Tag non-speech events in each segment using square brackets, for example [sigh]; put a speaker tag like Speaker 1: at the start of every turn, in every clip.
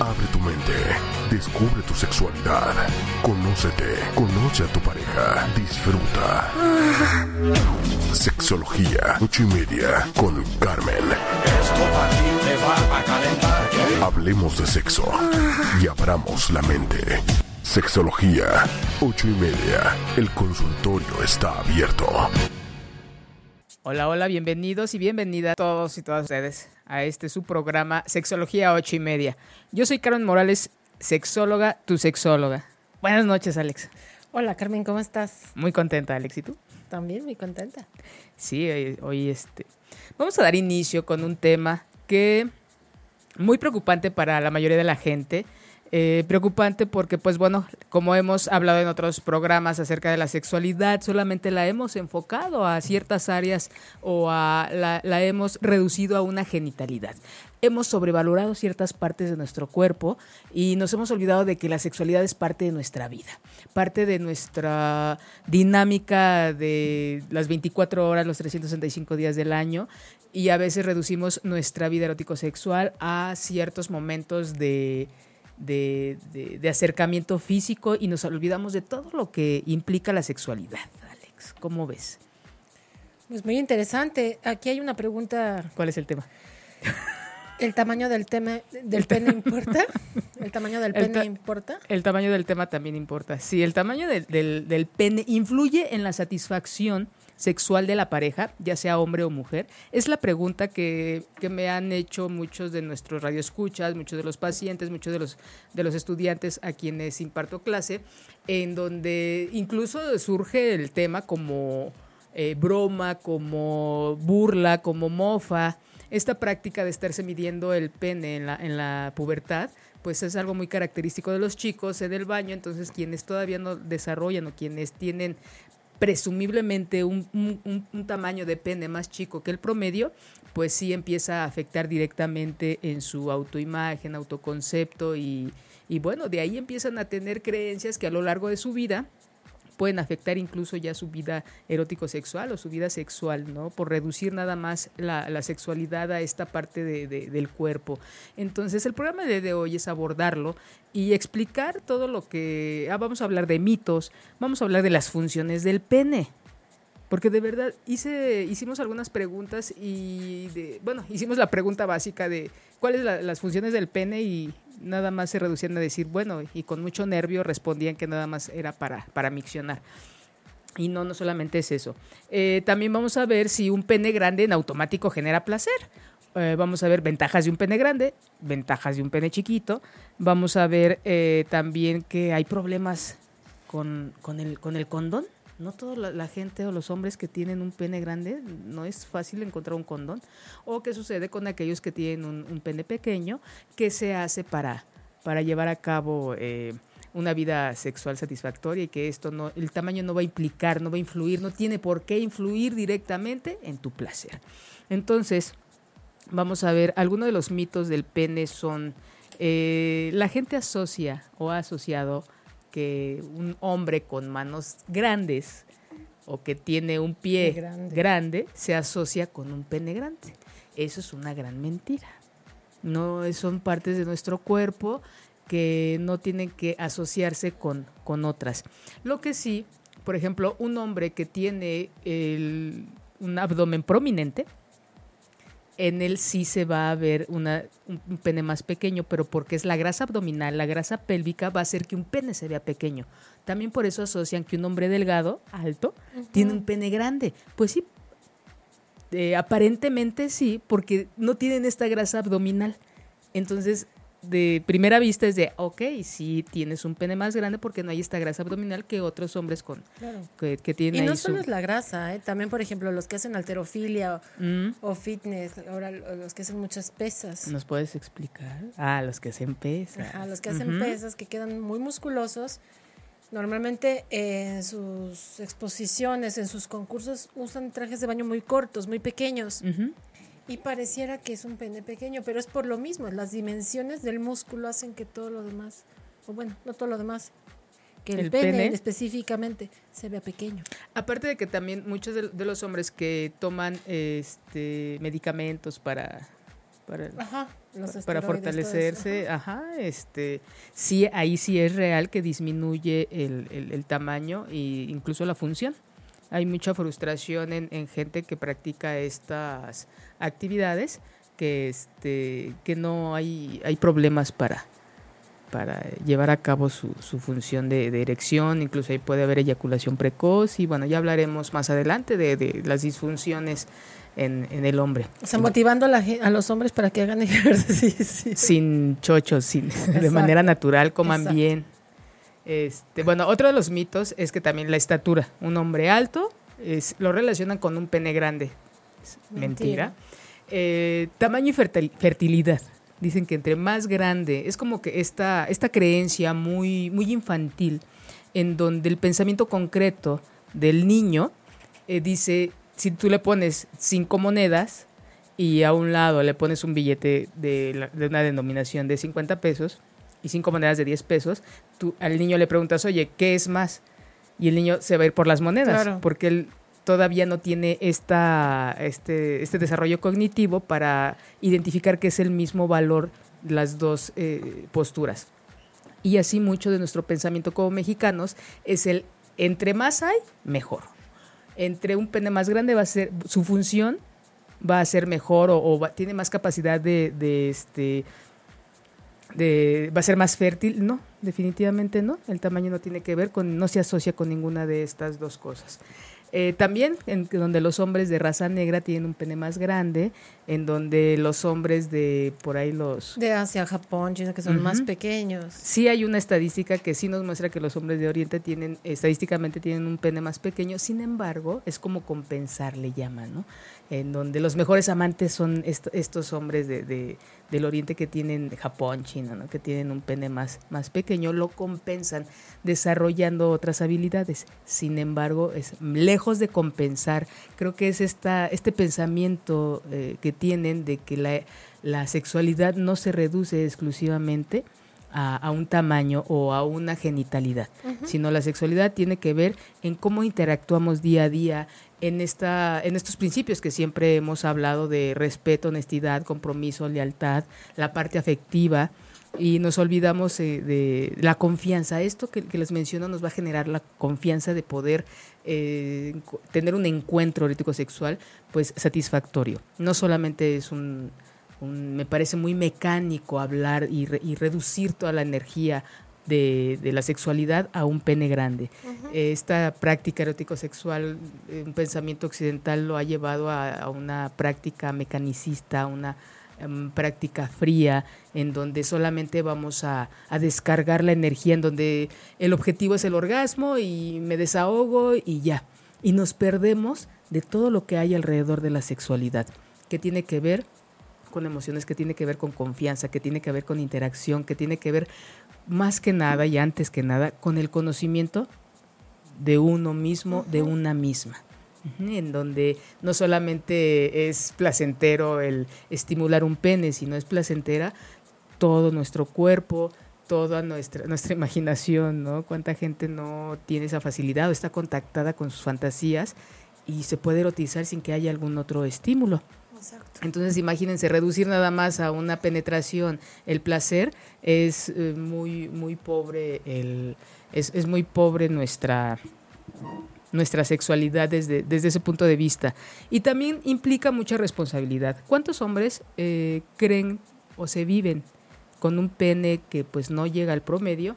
Speaker 1: Abre tu mente, descubre tu sexualidad, conócete, conoce a tu pareja, disfruta. Sexología, ocho y media, con Carmen. Hablemos de sexo y abramos la mente. Sexología, ocho y media, el consultorio está abierto.
Speaker 2: Hola, hola, bienvenidos y bienvenidas todos y todas ustedes a este su programa Sexología ocho y media. Yo soy Carmen Morales, sexóloga, tu sexóloga. Buenas noches, Alex.
Speaker 3: Hola, Carmen, ¿cómo estás?
Speaker 2: Muy contenta, Alex, ¿y tú?
Speaker 3: También muy contenta.
Speaker 2: Sí, hoy, hoy este vamos a dar inicio con un tema que muy preocupante para la mayoría de la gente. Eh, preocupante porque, pues bueno, como hemos hablado en otros programas acerca de la sexualidad, solamente la hemos enfocado a ciertas áreas o a la, la hemos reducido a una genitalidad. Hemos sobrevalorado ciertas partes de nuestro cuerpo y nos hemos olvidado de que la sexualidad es parte de nuestra vida, parte de nuestra dinámica de las 24 horas, los 365 días del año y a veces reducimos nuestra vida erótico-sexual a ciertos momentos de de, de, de, acercamiento físico y nos olvidamos de todo lo que implica la sexualidad. Alex, ¿cómo ves?
Speaker 3: Pues muy interesante. Aquí hay una pregunta.
Speaker 2: ¿Cuál es el tema?
Speaker 3: ¿El tamaño del tema del pene [laughs] importa? ¿El tamaño del pene
Speaker 2: ta
Speaker 3: importa?
Speaker 2: El tamaño del tema también importa. Sí, el tamaño del, del, del pene influye en la satisfacción sexual de la pareja, ya sea hombre o mujer? Es la pregunta que, que, me han hecho muchos de nuestros radioescuchas, muchos de los pacientes, muchos de los, de los estudiantes a quienes imparto clase, en donde incluso surge el tema como eh, broma, como burla, como mofa. Esta práctica de estarse midiendo el pene en la, en la pubertad, pues es algo muy característico de los chicos en el baño, entonces quienes todavía no desarrollan o quienes tienen presumiblemente un, un, un, tamaño de pene más chico que el promedio, pues sí empieza a afectar directamente en su autoimagen, autoconcepto y, y bueno, de ahí empiezan a tener creencias que a lo largo de su vida pueden afectar incluso ya su vida erótico-sexual o su vida sexual, ¿no? Por reducir nada más la, la sexualidad a esta parte de, de, del cuerpo. Entonces, el programa de, de, hoy es abordarlo y explicar todo lo que... Ah, vamos a hablar de mitos, vamos a hablar de las funciones del pene. Porque de verdad hice, hicimos algunas preguntas y, bueno, hicimos la pregunta básica de cuáles la, las funciones del pene y nada más se reducían a decir, bueno, y con mucho nervio respondían que nada más era para, para miccionar. Y no, no solamente es eso. Eh, también vamos a ver si un pene grande en automático genera placer. Eh, vamos a ver ventajas de un pene grande, ventajas de un pene chiquito. Vamos a ver eh, también que hay problemas con, con, el, con el condón. No toda la, gente o los hombres que tienen un pene grande, no es fácil encontrar un condón. O qué sucede con aquellos que tienen un, pene pequeño, que se hace para, para llevar a cabo eh, una vida sexual satisfactoria y que esto no, el tamaño no va a implicar, no va a influir, no tiene por qué influir directamente en tu placer. Entonces, vamos a ver, algunos de los mitos del pene son, eh, la gente asocia o ha asociado que un hombre con manos grandes o que tiene un pie grande. grande. se asocia con un pene grande. Eso es una gran mentira. No son partes de nuestro cuerpo que no tienen que asociarse con, con otras. Lo que sí, por ejemplo, un hombre que tiene el, un abdomen prominente, en él sí se va a ver una, un pene más pequeño, pero porque es la grasa abdominal, la grasa pélvica va a hacer que un pene se vea pequeño. También por eso asocian que un hombre delgado, alto, uh -huh. tiene un pene grande. Pues sí, eh, aparentemente sí, porque no tienen esta grasa abdominal. Entonces, de primera vista es de, ok, sí tienes un pene más grande porque no hay esta grasa abdominal que otros hombres con
Speaker 3: claro.
Speaker 2: que, que, tienen.
Speaker 3: Y no
Speaker 2: ahí
Speaker 3: solo
Speaker 2: su...
Speaker 3: es la grasa, ¿eh? también por ejemplo los que hacen alterofilia o, mm. o, fitness, ahora los que hacen muchas pesas.
Speaker 2: ¿Nos puedes explicar? Ah, los que hacen pesas.
Speaker 3: Ajá, los que hacen uh -huh. pesas que quedan muy musculosos Normalmente en sus exposiciones, en sus concursos, usan trajes de baño muy cortos, muy pequeños. Y pareciera que es un pene pequeño, pero es por lo mismo. Las dimensiones del músculo hacen que todo lo demás, o bueno, no todo lo demás, que el, pene, específicamente se vea pequeño.
Speaker 2: Aparte de que también muchos de, los hombres que toman este medicamentos para para, fortalecerse, ajá, este sí ahí sí es real que disminuye el, el, tamaño e incluso la función. Hay mucha frustración en, en gente que practica estas actividades que este que no hay hay problemas para para llevar a cabo su, su función de, erección, incluso ahí puede haber eyaculación precoz y bueno, ya hablaremos más adelante de, de las disfunciones en, en, el hombre.
Speaker 3: O sea, motivando a, la, a, los hombres para que hagan [laughs] ejercicio.
Speaker 2: Sin chochos, sin, de manera natural, coman bien. Este, bueno, otro de los mitos es que también la estatura. Un hombre alto es, lo relacionan con un pene grande. mentira. Eh, tamaño y fertilidad. Dicen que entre más grande, es como que esta, esta creencia muy, muy infantil, en donde el pensamiento concreto del niño eh, dice, si tú le pones cinco monedas y a un lado le pones un billete de, una denominación de 50 pesos y cinco monedas de 10 pesos, tú al niño le preguntas, oye, ¿qué es más? Y el niño se va a ir por las monedas, porque él todavía no tiene esta, este, este desarrollo cognitivo para identificar que es el mismo valor las dos eh, posturas. Y así mucho de nuestro pensamiento como mexicanos es el entre más hay, mejor. Entre un pene más grande va a ser su función va a ser mejor o, tiene más capacidad de, de este de, va a ser más fértil. No, definitivamente no. El tamaño no tiene que ver con, no se asocia con ninguna de estas dos cosas. Eh, también en donde los hombres de raza negra tienen un pene más grande, en donde los hombres de por ahí los...
Speaker 3: De Asia, Japón, China, que son más pequeños.
Speaker 2: Sí hay una estadística que sí nos muestra que los hombres de Oriente tienen, estadísticamente tienen un pene más pequeño, sin embargo, es como compensar, le llaman, ¿no? En donde los mejores amantes son estos hombres de, del oriente que tienen Japón, China, ¿no? que tienen un pene más, más pequeño, lo compensan desarrollando otras habilidades. Sin embargo, es lejos de compensar, creo que es esta, este pensamiento eh, que tienen de que la, la, sexualidad no se reduce exclusivamente a, un tamaño o a una genitalidad, sino la sexualidad tiene que ver en cómo interactuamos día a día, en, esta, en estos principios que siempre hemos hablado de respeto, honestidad, compromiso, lealtad, la parte afectiva, y nos olvidamos eh, de la confianza. Esto que, les menciono nos va a generar la confianza de poder eh, tener un encuentro erótico sexual pues satisfactorio. No solamente es un, me parece muy mecánico hablar y, y reducir toda la energía de, la sexualidad a un pene grande. Esta práctica erótico-sexual, eh, un pensamiento occidental lo ha llevado a, una práctica mecanicista, una em, práctica fría, en donde solamente vamos a, a, descargar la energía, en donde el objetivo es el orgasmo y me desahogo y ya. Y nos perdemos de todo lo que hay alrededor de la sexualidad, que tiene que ver con emociones, que tiene que ver con confianza, que tiene que ver con interacción, que tiene que ver más que nada y antes que nada con el conocimiento de uno mismo, de una misma en donde no solamente es placentero el estimular un pene, sino es placentera todo nuestro cuerpo, toda nuestra, nuestra [laughs] imaginación, ¿no? Cuánta gente no tiene esa facilidad o está contactada con sus fantasías y se puede erotizar sin que haya algún otro estímulo. Entonces imagínense, reducir nada más a una penetración el placer es eh, muy, muy pobre, el, es, es, muy pobre nuestra, nuestra sexualidad desde, desde ese punto de vista. Y también implica mucha responsabilidad. ¿Cuántos hombres eh, creen o se viven con un pene que pues no llega al promedio?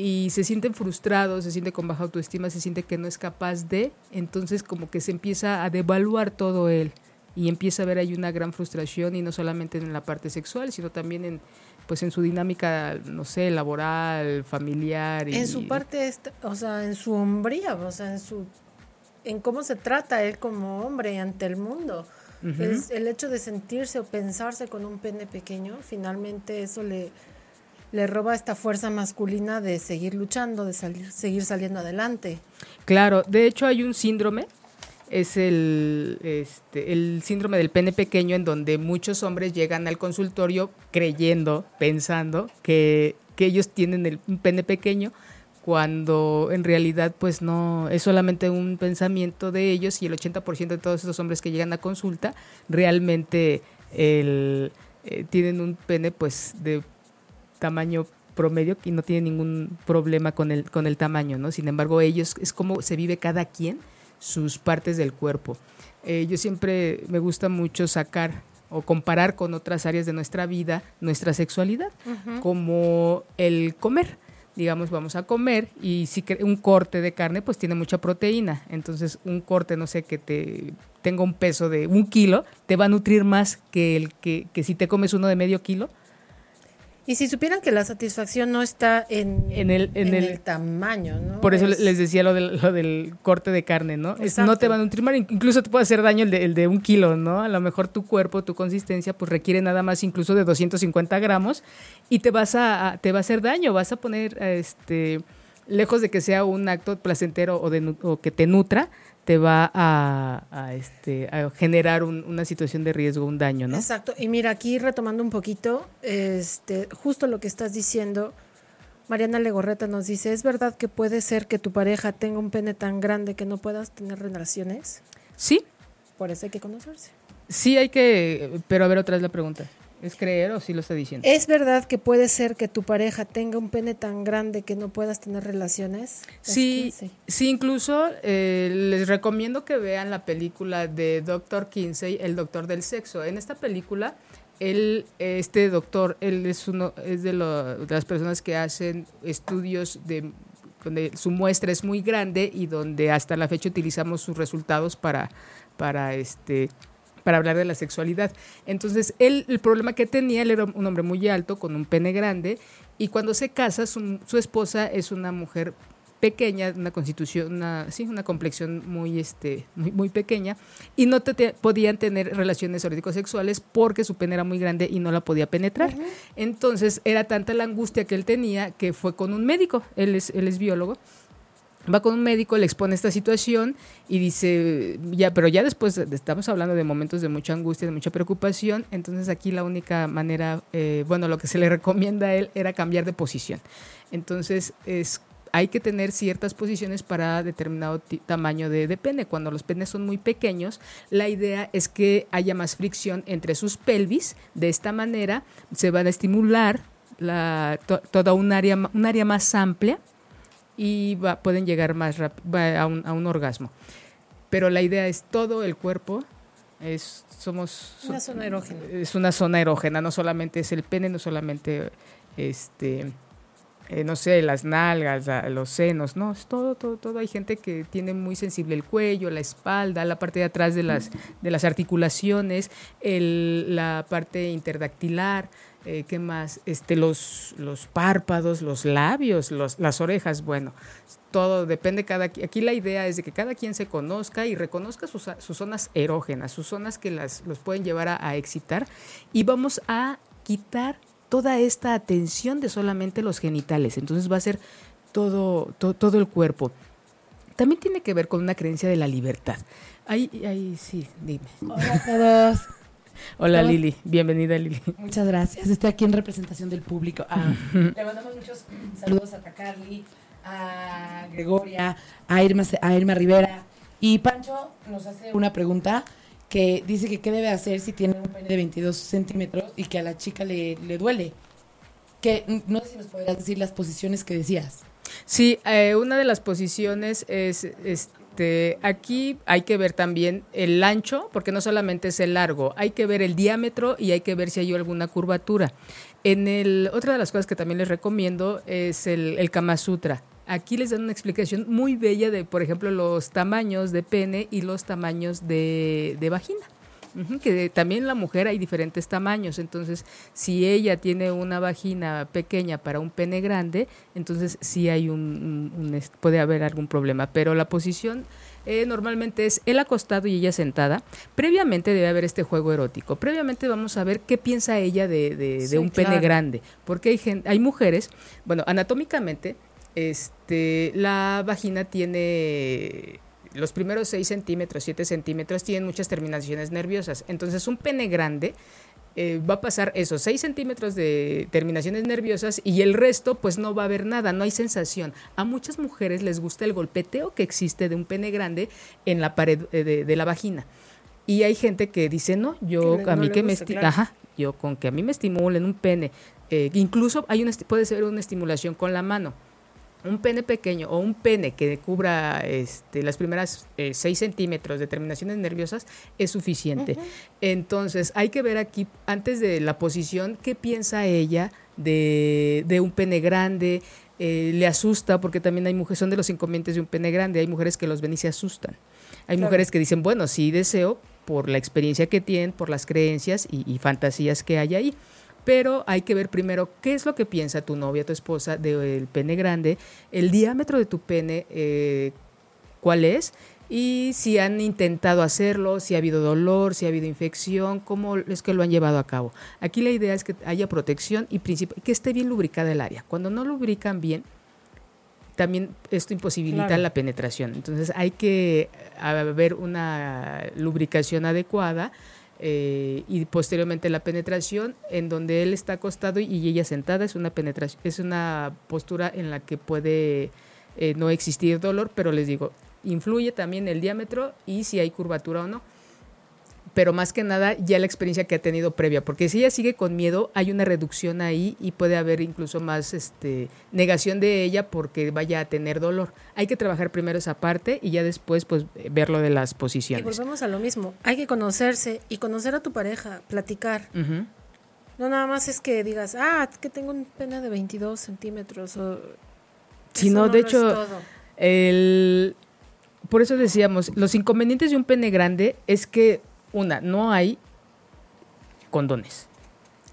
Speaker 2: y se sienten frustrados, se siente con baja autoestima, se siente que no es capaz de, entonces como que se empieza a devaluar todo él y empieza a ver ahí una gran frustración y no solamente en la parte sexual, sino también en pues en su dinámica, no sé, laboral, familiar.
Speaker 3: Y, en su parte, o sea, en su hombría, o sea, en su en cómo se trata él como hombre ante el mundo. el, el, hecho de sentirse o pensarse con un pene pequeño, finalmente eso le, le roba esta fuerza masculina de seguir luchando, de salir, seguir saliendo adelante.
Speaker 2: Claro, de hecho hay un síndrome, es el, este, el síndrome del pene pequeño en donde muchos hombres llegan al consultorio creyendo, pensando que, que ellos tienen el, un pene pequeño, cuando en realidad pues no es solamente un pensamiento de ellos y el 80% de todos esos hombres que llegan a consulta realmente el, eh, tienen un pene pues de tamaño promedio y no tienen ningún problema con el, con el tamaño, ¿no? Sin embargo, ellos es como se vive cada quien sus partes del cuerpo. Eh, yo siempre me gusta mucho sacar o comparar con otras áreas de nuestra vida nuestra sexualidad, como el comer digamos, vamos a comer y si un corte de carne, pues tiene mucha proteína. Entonces, un corte, no sé, que te tenga un peso de un kilo, te va a nutrir más que el que, que si te comes uno de medio kilo.
Speaker 3: Y si supieran que la satisfacción no está en, en, el, en, el, tamaño, ¿no?
Speaker 2: Por eso les decía lo del, lo del corte de carne, ¿no? no te va a nutrir más, incluso te puede hacer daño el de, el de un kilo, ¿no? A lo mejor tu cuerpo, tu consistencia, pues requiere nada más incluso de 250 gramos y te vas a, te va a hacer daño, vas a poner, este, lejos de que sea un acto placentero o, de, o que te nutra, te va a, este, a generar una situación de riesgo, un daño, ¿no?
Speaker 3: Exacto. Y mira, aquí retomando un poquito, este, justo lo que estás diciendo, Mariana Legorreta nos dice, ¿es verdad que puede ser que tu pareja tenga un pene tan grande que no puedas tener relaciones?
Speaker 2: Sí.
Speaker 3: Por eso hay que conocerse.
Speaker 2: Sí, hay que, pero a ver otra vez la pregunta. ¿Es creer o sí lo está diciendo?
Speaker 3: ¿Es verdad que puede ser que tu pareja tenga un pene tan grande que no puedas tener relaciones?
Speaker 2: Sí, sí, incluso eh, les recomiendo que vean la película de Doctor Kinsey, el doctor del sexo. En esta película, él, este doctor, él es uno, es de, de las personas que hacen estudios de donde su muestra es muy grande y donde hasta la fecha utilizamos sus resultados para, para este para hablar de la sexualidad. Entonces, él, el problema que tenía, él era un hombre muy alto, con un pene grande, y cuando se casa, su, esposa es una mujer pequeña, una constitución, una, sí, una complexión muy, este, muy, muy pequeña, y no te, podían tener relaciones erótico-sexuales porque su pene era muy grande y no la podía penetrar. Entonces, era tanta la angustia que él tenía que fue con un médico, él es, él es biólogo, va con un médico, le expone esta situación y dice, ya, pero ya después estamos hablando de momentos de mucha angustia, de mucha preocupación, entonces aquí la única manera, eh, bueno, lo que se le [laughs] recomienda a él era cambiar de posición. Entonces es hay que tener ciertas posiciones para determinado tamaño de, pene. Cuando los penes son muy pequeños, la idea es que haya más fricción entre sus pelvis. De esta manera se van a estimular la, toda un área, un área más amplia y va, pueden llegar más a un, a un orgasmo. Pero la idea es todo el cuerpo es somos
Speaker 3: una zona erógena.
Speaker 2: Es una zona erógena, no solamente es el pene, no solamente este eh, no sé, las nalgas, los senos, no, es todo, todo, todo. Hay gente que tiene muy sensible el cuello, la espalda, la parte de atrás de las, de las articulaciones, la parte interdactilar, eh, ¿qué más? Este, los, los párpados, los labios, las orejas, bueno, todo depende cada aquí la idea es de que cada quien se conozca y reconozca sus, sus zonas erógenas, sus zonas que las, los pueden llevar a, excitar y vamos a quitar toda esta atención de solamente los genitales, entonces va a ser todo, todo, el cuerpo. También tiene que ver con una creencia de la libertad. Ahí, ahí sí, dime.
Speaker 4: Hola a todos. [laughs]
Speaker 2: Hola Lili, bienvenida Lili.
Speaker 4: Muchas gracias, estoy aquí en representación del público. Ah, le mandamos muchos saludos a Tacarli, a Gregoria, a Irma, a Irma Rivera. Y Pancho nos hace una pregunta que dice que qué debe hacer si tiene un pene de 22 centímetros y que a la chica le, le duele. Que no sé si nos podrías decir las posiciones que decías.
Speaker 2: Sí, eh, una de las posiciones es, es este, aquí hay que ver también el ancho, porque no solamente es el largo, hay que ver el diámetro y hay que ver si hay alguna curvatura. En el, otra de las cosas que también les recomiendo es el, el Kama Sutra. Aquí les dan una explicación muy bella de, por ejemplo, los tamaños de pene y los tamaños de, de vagina que también la mujer hay diferentes tamaños, entonces si ella tiene una vagina pequeña para un pene grande, entonces sí hay un, puede haber algún problema, pero la posición Eh, normalmente es él acostado y ella sentada. Previamente debe haber este juego erótico. Previamente vamos a ver qué piensa ella de, de- de un pene grande. Porque hay, gen- hay mujeres, bueno, anatómicamente, este, la vagina tiene los primeros 6 centímetros, 7 centímetros, tienen muchas terminaciones nerviosas. Entonces, un pene grande eh, va a pasar esos 6 centímetros de terminaciones nerviosas y el resto, pues no va a haber nada, no hay sensación. A muchas mujeres les gusta el golpeteo que existe de un pene grande en la pared eh, de, de la vagina. Y hay gente que dice, no, yo
Speaker 3: Que
Speaker 2: a mí que me
Speaker 3: gusta, claro.
Speaker 2: ajá, yo con que a mí me estimulen un pene, eh, incluso hay una, puede ser una estimulación con la mano. Un pene pequeño o un pene que cubra este, las primeras 6 centímetros de terminaciones nerviosas es suficiente. Entonces hay que ver aquí, antes de la posición, qué piensa ella de, de un pene grande. eh, le asusta porque también hay mujeres, son de los inconvenientes de un pene grande, hay mujeres que los ven y se asustan. Hay
Speaker 3: Claro.
Speaker 2: mujeres que dicen, bueno, sí deseo por la experiencia que tienen, por las creencias y, y fantasías que hay ahí. Pero hay que ver primero qué es lo que piensa tu novia, tu esposa del pene grande, el diámetro de tu pene, eh, cuál es, y si han intentado hacerlo, si ha habido dolor, si ha habido infección, cómo es que lo han llevado a cabo. Aquí la idea es que haya protección y que esté bien lubricada el área. Cuando no lubrican bien, también esto imposibilita
Speaker 3: Claro.
Speaker 2: la penetración. Entonces hay que haber una lubricación adecuada eh, y posteriormente la penetración en donde él está acostado y ella sentada es una penetración, es una postura en la que puede eh, no existir dolor, pero les digo, influye también el diámetro y si hay curvatura o no. Pero más que nada ya la experiencia que ha tenido previa, porque si ella sigue con miedo, hay una reducción ahí y puede haber incluso más este, negación de ella porque vaya a tener dolor. Hay que trabajar primero esa parte y ya después pues ver lo de las
Speaker 3: Y
Speaker 2: posiciones.
Speaker 3: volvemos a lo mismo. Hay que conocerse y conocer a tu pareja, platicar. No nada más es que digas, ah, es que tengo un pene de 22 centímetros. O...
Speaker 2: Si no, de hecho. El, por eso decíamos, los inconvenientes de un pene grande es que, una, no hay condones.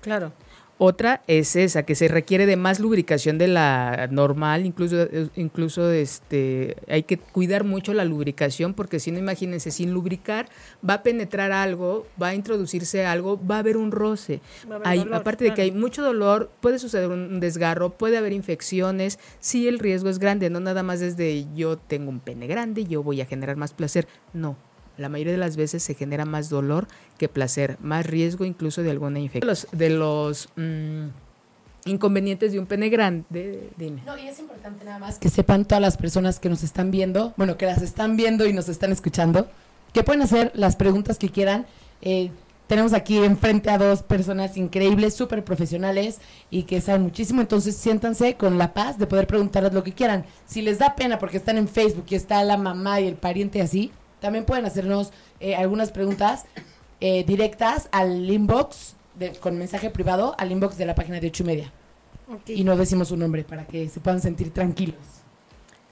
Speaker 3: Claro.
Speaker 2: Otra es esa, que se requiere de más lubricación de la normal, incluso, incluso este, hay que cuidar mucho la lubricación, porque si no, imagínense, sin lubricar va a penetrar algo, va a introducirse algo, va a haber un roce.
Speaker 3: Haber
Speaker 2: Hay-
Speaker 3: dolor,
Speaker 2: aparte de que hay mucho dolor, puede suceder un desgarro, puede haber infecciones, sí el riesgo es grande, no nada más desde yo tengo un pene grande, yo voy a generar más placer, no. La mayoría de las veces se genera más dolor que placer, más riesgo incluso de alguna infección. De los, de los mm, inconvenientes de un pene grande, dime.
Speaker 4: No, y es importante nada más que sepan todas las personas que nos están viendo, bueno, que las están viendo y nos están escuchando, que pueden hacer las preguntas que quieran. Eh, tenemos aquí enfrente a dos personas increíbles, súper profesionales y que saben muchísimo, entonces siéntanse con la paz de poder preguntarles lo que quieran. Si les da pena porque están en Facebook y está la mamá y el pariente así, también pueden hacernos eh, algunas preguntas eh, directas al inbox, de- con mensaje privado, al inbox de la página de ocho y media. Y no decimos su nombre para que se puedan sentir tranquilos.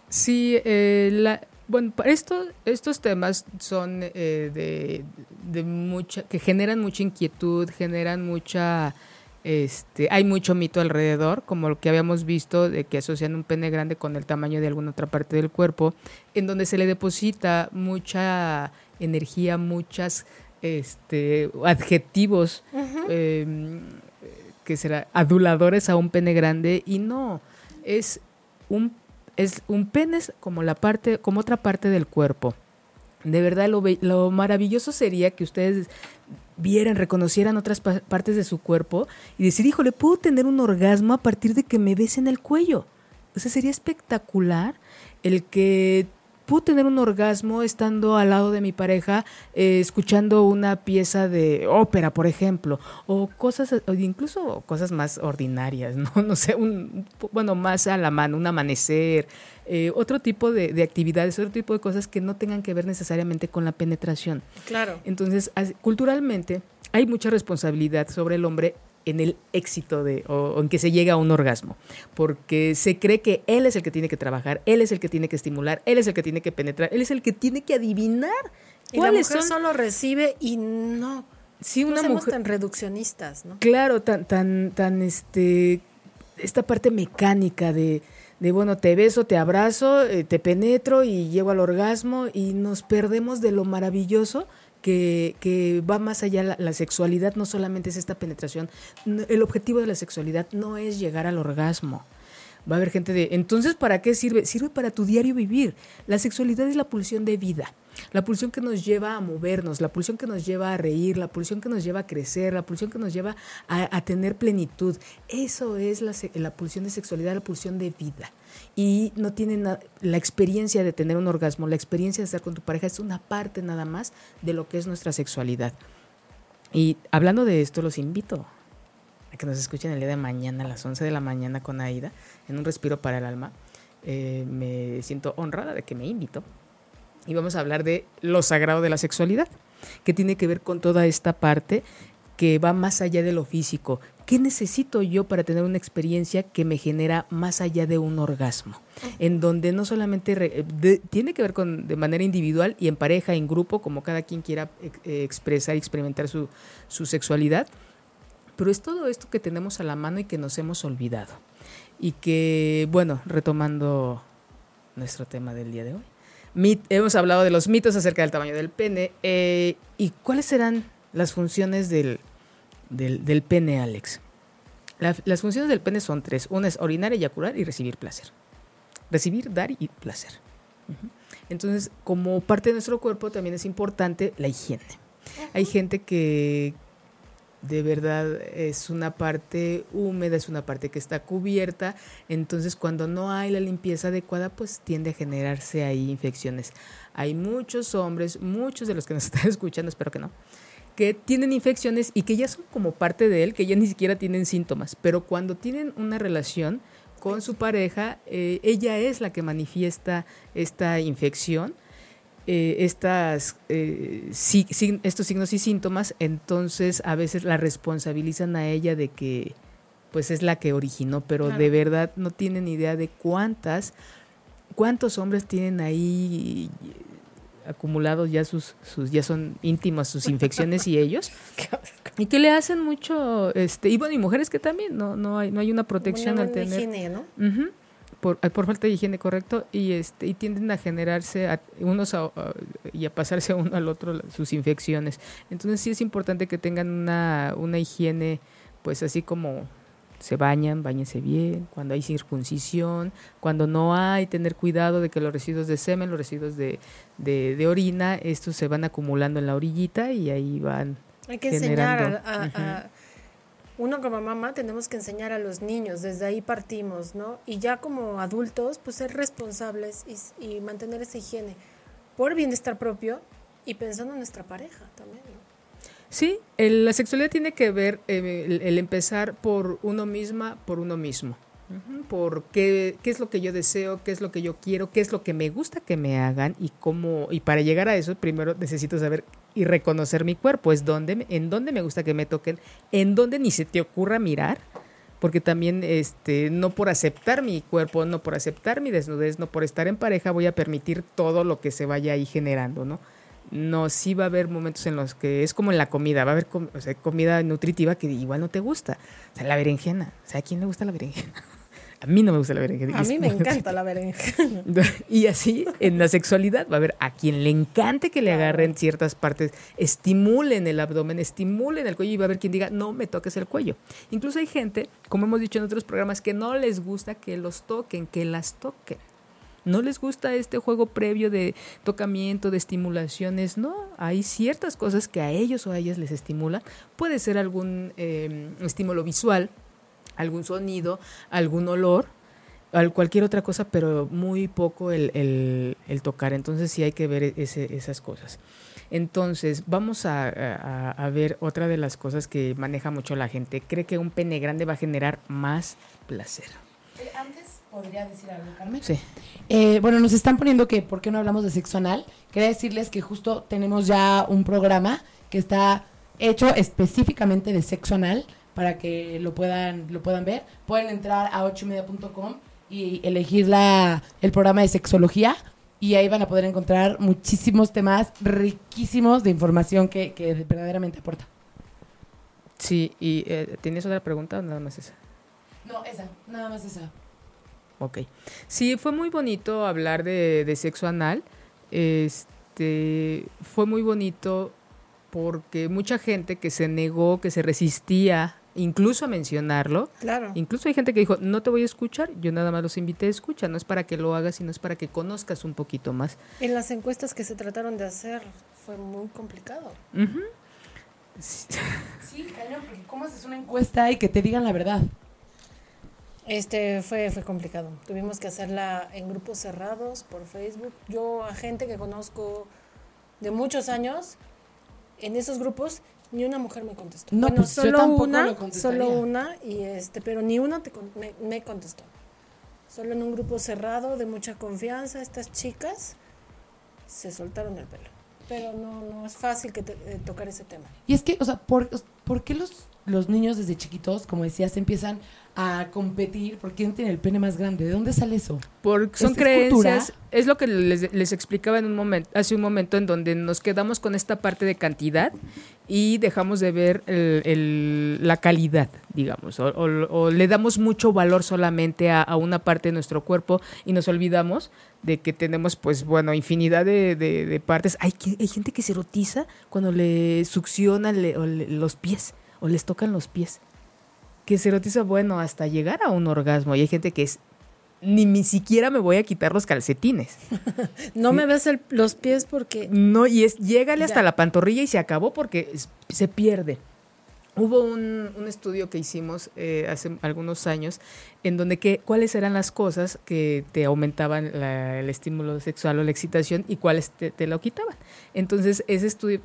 Speaker 2: Sí, eh, la, bueno, esto, estos temas son eh, de, de mucha, que generan mucha inquietud, generan mucha, este, hay mucho mito alrededor, como lo que habíamos visto de que asocian un pene grande con el tamaño de alguna otra parte del cuerpo, en donde se le deposita mucha energía, muchas, este, adjetivos eh, que será aduladores a un pene grande y no es un es un pene como la parte como otra parte del cuerpo. De verdad lo, lo maravilloso sería que ustedes vieran reconocieran otras pa- partes de su cuerpo y decir híjole puedo tener un orgasmo a partir de que me besen el cuello o sea sería espectacular el que puedo tener un orgasmo estando al lado de mi pareja, eh, escuchando una pieza de ópera, por ejemplo, o cosas, incluso cosas más ordinarias, ¿no? [laughs] No sé, un, bueno, más a la mano, un amanecer, eh, otro tipo de, de actividades, otro tipo de cosas que no tengan que ver necesariamente con la penetración.
Speaker 3: Claro.
Speaker 2: Entonces, culturalmente hay mucha responsabilidad sobre el hombre en el éxito de o, o en que se llega a un orgasmo, porque se cree que él es el que tiene que trabajar, él es el que tiene que estimular, él es el que tiene que penetrar, él es el que tiene que adivinar
Speaker 3: Y la mujer
Speaker 2: son
Speaker 3: solo recibe y no.
Speaker 2: sí
Speaker 3: no
Speaker 2: una
Speaker 3: seamos
Speaker 2: mujer
Speaker 3: tan reduccionistas, ¿no?
Speaker 2: Claro, tan, tan, tan, este, esta parte mecánica de, de bueno, te beso, te abrazo, eh, te penetro y llego al orgasmo y nos perdemos de lo maravilloso que, que va más allá. La, sexualidad no solamente es esta penetración, el objetivo de la sexualidad no es llegar al orgasmo. Va a haber gente de, entonces, ¿para qué sirve? Sirve para tu diario vivir. La sexualidad es la pulsión de vida, la pulsión que nos lleva a movernos, la pulsión que nos lleva a reír, la pulsión que nos lleva a crecer, la pulsión que nos lleva a, tener plenitud. Eso es la, la pulsión de sexualidad, la pulsión de vida. Y no tiene na- la experiencia de tener un orgasmo, la experiencia de estar con tu pareja es una parte nada más de lo que es nuestra sexualidad. Y hablando de esto, los invito a que nos escuchen el día de mañana a las 11 de la mañana con Aida en un respiro para el alma. Eh, me siento honrada de que me invito. Y vamos a hablar de lo sagrado de la sexualidad, que tiene que ver con toda esta parte que va más allá de lo físico. ¿Qué necesito yo para tener una experiencia que me genera más allá de un orgasmo? En donde no solamente re- de- tiene que ver con de manera individual y en pareja, en grupo, como cada quien quiera eh, expresar y experimentar su, su sexualidad, pero es todo esto que tenemos a la mano y que nos hemos olvidado. Y que, bueno, retomando nuestro tema del día de hoy. Hemos hablado de los mitos acerca del tamaño del pene. eh, ¿Y cuáles serán las funciones del, del, pene, Alex? La- las funciones del pene son tres. Una es orinar, eyacular y recibir placer. Recibir, dar y placer. Entonces, como parte de nuestro cuerpo también es importante la higiene. Hay gente que de verdad es una parte húmeda, es una parte que está cubierta, entonces cuando no hay la limpieza adecuada, pues tiende a generarse ahí infecciones. Hay muchos hombres, muchos de los que nos [laughs] están escuchando, espero que no, que tienen infecciones y que ya son como parte de él, que ya ni siquiera tienen síntomas, pero cuando tienen una relación con su pareja, eh, ella es la que manifiesta esta infección eh, estas, eh, estos signos y síntomas, entonces a veces la responsabilizan a ella de que pues es la que originó, pero
Speaker 3: Claro.
Speaker 2: de verdad no tienen idea de cuántas, cuántos hombres tienen ahí acumulados ya sus, sus ya son íntimas sus infecciones y ellos [laughs] y que le hacen mucho este y bueno y mujeres que también no no hay no hay una protección
Speaker 3: Una
Speaker 2: al tener
Speaker 3: higiene, ¿no?
Speaker 2: Ujú. Por, por falta de higiene, correcto, y este y tienden a generarse a- unos a- a- y a pasarse uno al otro sus infecciones. Entonces sí es importante que tengan una, una higiene, pues así como se bañan, bañense bien, cuando hay circuncisión, cuando no hay, tener cuidado de que los residuos de semen, los residuos de, de, de orina, estos se van acumulando en la orillita y ahí van
Speaker 3: Hay que enseñar
Speaker 2: generando.
Speaker 3: a, a- a- uno como mamá tenemos que enseñar a los niños, desde ahí partimos, ¿no? Y ya como adultos, pues ser responsables y, mantener esa higiene por bienestar propio y pensando en nuestra pareja también, ¿no?
Speaker 2: Sí, el- la sexualidad tiene que ver eh, el empezar por uno misma, por uno mismo. Por qué, qué es lo que yo deseo, qué es lo que yo quiero, qué es lo que me gusta que me hagan y cómo. Y para llegar a eso, primero necesito saber y reconocer mi cuerpo. Es donde, en dónde me gusta que me toquen, en dónde ni se te ocurra mirar. Porque también, este, no por aceptar mi cuerpo, no por aceptar mi desnudez, no por estar en pareja, voy a permitir todo lo que se vaya ahí generando, ¿no? No, sí va a haber momentos en los que es como en la comida, va a haber com- o sea, comida nutritiva que igual no te gusta. O sea, la berenjena. O sea, ¿a quién le gusta la berenjena? A mí no me gusta la berenjena.
Speaker 3: A mí me encanta la berenjena. [laughs]
Speaker 2: y así en la sexualidad va a haber a quien le encante que le agarren ciertas partes, estimulen el abdomen, estimulen el cuello y va a haber quien diga, no me toques el cuello. Incluso hay gente, como hemos dicho en otros programas, que no les gusta que los toquen, que las toquen. No les gusta este juego previo de tocamiento, de estimulaciones, no. Hay ciertas cosas que a ellos o a ellas les estimulan. Puede ser algún eh, estímulo visual, algún sonido, algún olor, al- cualquier otra cosa, pero muy poco el, el- el tocar. Entonces sí hay que ver ese- esas cosas. Entonces vamos a, a- a ver otra de las cosas que maneja mucho la gente. Cree que un pene grande va a generar más placer.
Speaker 4: Antes podría decir algo, Carmen.
Speaker 2: Sí.
Speaker 4: Eh, bueno, nos están poniendo que por qué no hablamos de sexo anal. Quería decirles que justo tenemos ya un programa que está hecho específicamente de sexo anal para que lo puedan, lo puedan ver. Pueden entrar a ochoymedia.com y elegir la, el programa de sexología y ahí van a poder encontrar muchísimos temas riquísimos de información que, que verdaderamente aporta.
Speaker 2: Sí, y eh, ¿tienes otra pregunta o nada más esa?
Speaker 4: No, esa, nada más esa.
Speaker 2: Ok. Sí, fue muy bonito hablar de, de sexo anal. Este, fue muy bonito porque mucha gente que se negó, que se resistía incluso a mencionarlo.
Speaker 3: Claro.
Speaker 2: Incluso hay gente que dijo, no te voy a escuchar, yo nada más los invité a escuchar, no es para que lo hagas, sino es para que conozcas un poquito más.
Speaker 3: En las encuestas que se trataron de hacer fue muy complicado.
Speaker 2: Ujú.
Speaker 4: Sí, cañón, porque ¿cómo haces una encuesta y que te digan la verdad?
Speaker 3: Este fue, fue complicado. Tuvimos que hacerla en grupos cerrados por Facebook. Yo a gente que conozco de muchos años, en esos grupos ni una mujer me contestó.
Speaker 4: No,
Speaker 3: bueno,
Speaker 4: pues,
Speaker 3: solo una, solo una y este, pero ni una te me, me contestó. Solo en un grupo cerrado de mucha confianza estas chicas se soltaron el pelo. Pero no, no es fácil que te- eh, tocar ese tema.
Speaker 4: Y es que, o sea, ¿por, por qué los, los niños desde chiquitos, como decías, empiezan a competir por quién tiene el pene más grande? ¿De dónde sale eso?
Speaker 2: Porque son creencias, es lo que les, les explicaba en un momento, hace un momento, en donde nos quedamos con esta parte de cantidad y dejamos de ver el- el- la calidad, digamos, o, o- o le damos mucho valor solamente a, a una parte de nuestro cuerpo y nos olvidamos de que tenemos, pues, bueno, infinidad de, de- de partes. Hay, hay gente que se erotiza cuando le succionan los pies o les tocan los pies que se erotiza, bueno, hasta llegar a un orgasmo. Y hay gente que es, ni, ni siquiera me voy a quitar los calcetines. [laughs]
Speaker 3: No me ves el- los pies porque
Speaker 2: No, y es, llégale hasta
Speaker 4: Ya.
Speaker 2: la pantorrilla y se acabó porque es- se pierde. Hubo un, un estudio que hicimos eh, hace algunos años en donde que, cuáles eran las cosas que te aumentaban la- el estímulo sexual o la excitación y cuáles te, te lo quitaban. Entonces, ese estudio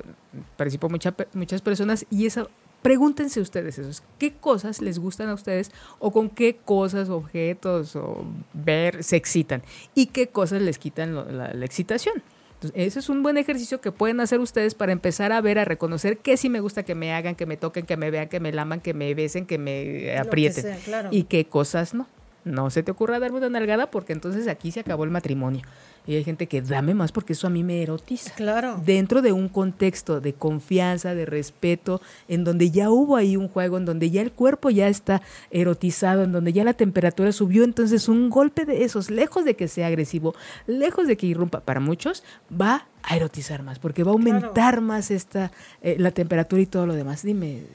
Speaker 2: participó mucha, muchas personas y eso, pregúntense ustedes esos, ¿qué cosas les gustan a ustedes o con qué cosas, objetos o ver se excitan? ¿Y qué cosas les quitan la- la excitación? Entonces, ese es un buen ejercicio que pueden hacer ustedes para empezar a ver, a reconocer qué sí me gusta que me hagan, que me toquen, que me vean, que me laman, que me besen, que me
Speaker 3: que
Speaker 2: aprieten.
Speaker 3: sea, claro.
Speaker 2: Y qué cosas no. No se te ocurra darme una nalgada porque entonces aquí se acabó el matrimonio. Y hay gente que dame más porque eso a mí me erotiza.
Speaker 3: Claro.
Speaker 2: Dentro de un contexto de confianza, de respeto, en donde ya hubo ahí un juego, en donde ya el cuerpo ya está erotizado, en donde ya la temperatura subió, entonces un golpe de esos, lejos de que sea agresivo, lejos de que irrumpa para muchos, va a erotizar más, porque va a aumentar más esta eh, la temperatura y todo lo demás. Dime.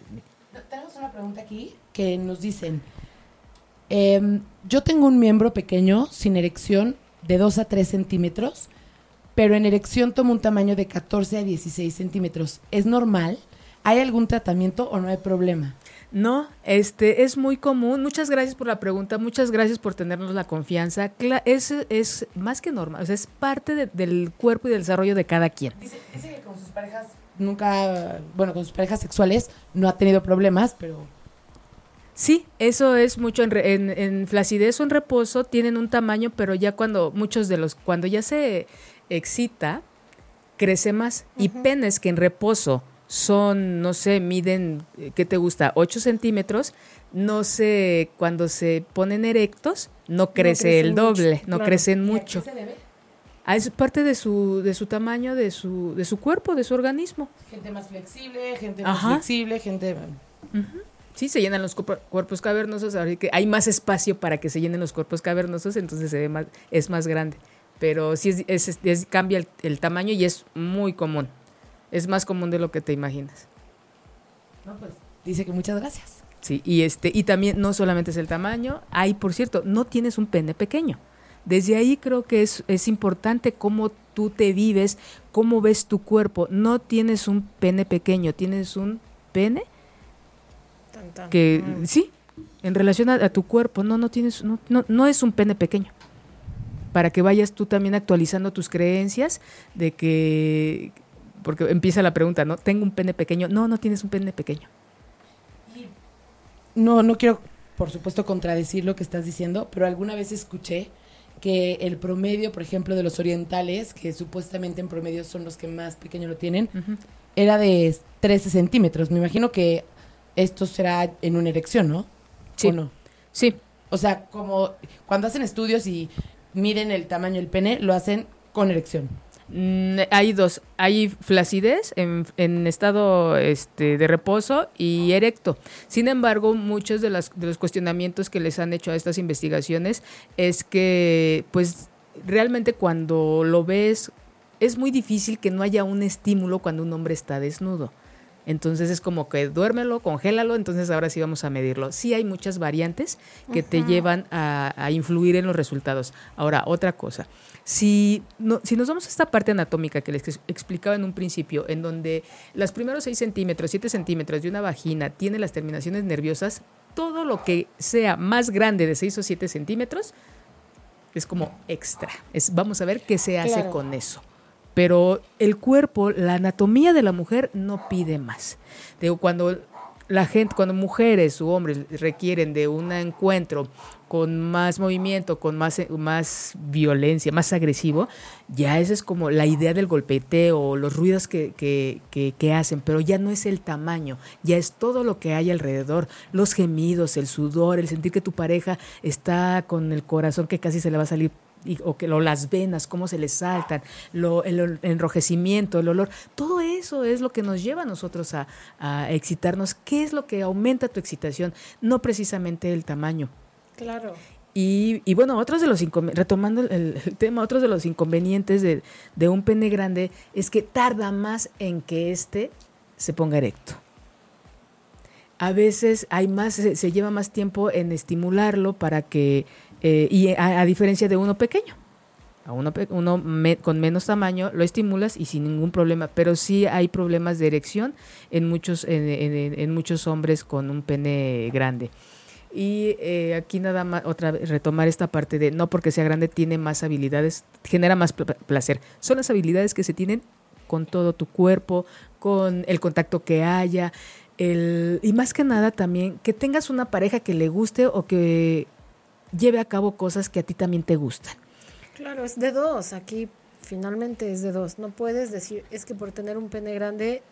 Speaker 4: Tenemos una pregunta aquí que nos dicen, em, yo tengo un miembro pequeño sin erección de 2 a 3 centímetros, pero en erección tomo un tamaño de 14 a 16 centímetros. ¿Es normal? ¿Hay algún tratamiento o no hay problema?
Speaker 2: No, este es muy común. Muchas gracias por la pregunta, muchas gracias por tenernos la confianza. Es, es más que normal, o sea, es parte de- del cuerpo y del desarrollo de cada quien.
Speaker 4: Dice, dice que con sus parejas nunca, bueno, con sus parejas sexuales no ha tenido problemas, pero
Speaker 2: Sí, eso es mucho en, re- en, en flacidez o en reposo, tienen un tamaño, pero ya cuando muchos de los, cuando ya se excita, crece más. Y penes que en reposo son, no sé, miden, eh, ¿qué te gusta? 8 centímetros, no sé, cuando se ponen erectos, no crece el
Speaker 3: mucho,
Speaker 2: doble, no
Speaker 3: claro.
Speaker 2: crecen
Speaker 4: ¿y a qué
Speaker 2: mucho. Ah, es parte de su, de su tamaño, de su, de su cuerpo, de su organismo.
Speaker 4: Gente más flexible, gente más
Speaker 2: Ajá.
Speaker 4: flexible, gente...
Speaker 2: Sí, se llenan los cuerpo- cuerpos cavernosos, ahora que hay más espacio para que se llenen los cuerpos cavernosos, entonces se ve más, es más grande. Pero sí es, es- es- cambia el, el tamaño y es muy común. Es más común de lo que te imaginas.
Speaker 4: No, pues, dice que muchas gracias.
Speaker 2: Sí, y este, y también no solamente es el tamaño, hay, por cierto, no tienes un pene pequeño. Desde ahí creo que es, es importante cómo tú te vives, cómo ves tu cuerpo. No tienes un pene pequeño, tienes un pene
Speaker 3: Tan, tan.
Speaker 2: que sí, en relación a, a tu cuerpo, no, no tienes, no, no, no es un pene pequeño. Para que vayas tú también actualizando tus creencias de que, porque empieza la pregunta, ¿no? ¿Tengo un pene pequeño? No, no tienes un pene pequeño.
Speaker 4: No, no quiero, por supuesto, contradecir lo que estás diciendo, pero alguna vez escuché que el promedio, por ejemplo, de los orientales, que supuestamente en promedio son los que más pequeño lo tienen, era de 13 centímetros. Me imagino que esto será en una erección, ¿no?
Speaker 2: Sí.
Speaker 4: ¿O no?
Speaker 2: Sí,
Speaker 4: O sea, como cuando hacen estudios y miden el tamaño del pene, lo hacen con erección.
Speaker 2: Mm, hay dos, hay flacidez en, en estado este, de reposo y erecto. Sin embargo, muchos de, las, de los cuestionamientos que les han hecho a estas investigaciones es que, pues, realmente cuando lo ves, es muy difícil que no haya un estímulo cuando un hombre está desnudo. Entonces es como que duérmelo, congélalo, entonces ahora sí vamos a medirlo. Sí hay muchas variantes que te llevan a, a influir en los resultados. Ahora, otra cosa. Si, no, si nos vamos a esta parte anatómica que les explicaba en un principio, en donde los primeros 6 centímetros, 7 centímetros de una vagina tiene las terminaciones nerviosas, todo lo que sea más grande de 6 o 7 centímetros es como extra. Es, vamos a ver qué se hace
Speaker 3: Claro.
Speaker 2: con eso. Pero el cuerpo, la anatomía de la mujer no pide más. Cuando la gente, cuando mujeres u hombres requieren de un encuentro con más movimiento, con más, más violencia, más agresivo, ya esa es como la idea del golpeteo, los ruidos que, que, que hacen, pero ya no es el tamaño, ya es todo lo que hay alrededor, los gemidos, el sudor, el sentir que tu pareja está con el corazón que casi se le va a salir y- o que lo, las venas, cómo se les saltan, lo, el, enrojecimiento, el olor, todo eso es lo que nos lleva a nosotros a, a excitarnos. ¿Qué es lo que aumenta tu excitación? No precisamente el tamaño.
Speaker 3: Claro.
Speaker 2: Y, y bueno, otros de los retomando el, el tema, otros de los inconvenientes de, de un pene grande es que tarda más en que éste se ponga erecto. A veces hay más, se, se lleva más tiempo en estimularlo para que, eh, y a, diferencia de uno pequeño. A uno, con menos tamaño lo estimulas y sin ningún problema, pero sí hay problemas de erección en muchos, en, muchos hombres con un pene grande. Y eh, aquí nada más, otra vez, retomar esta parte de no porque sea grande tiene más habilidades, genera más pl- placer. Son las habilidades que se tienen con todo tu cuerpo, con el contacto que haya, el, y más que nada también que tengas una pareja que le guste o que lleve a cabo cosas que a ti también te gustan.
Speaker 3: Claro, es de dos. Aquí finalmente es de dos. No puedes decir, es que por tener un pene grande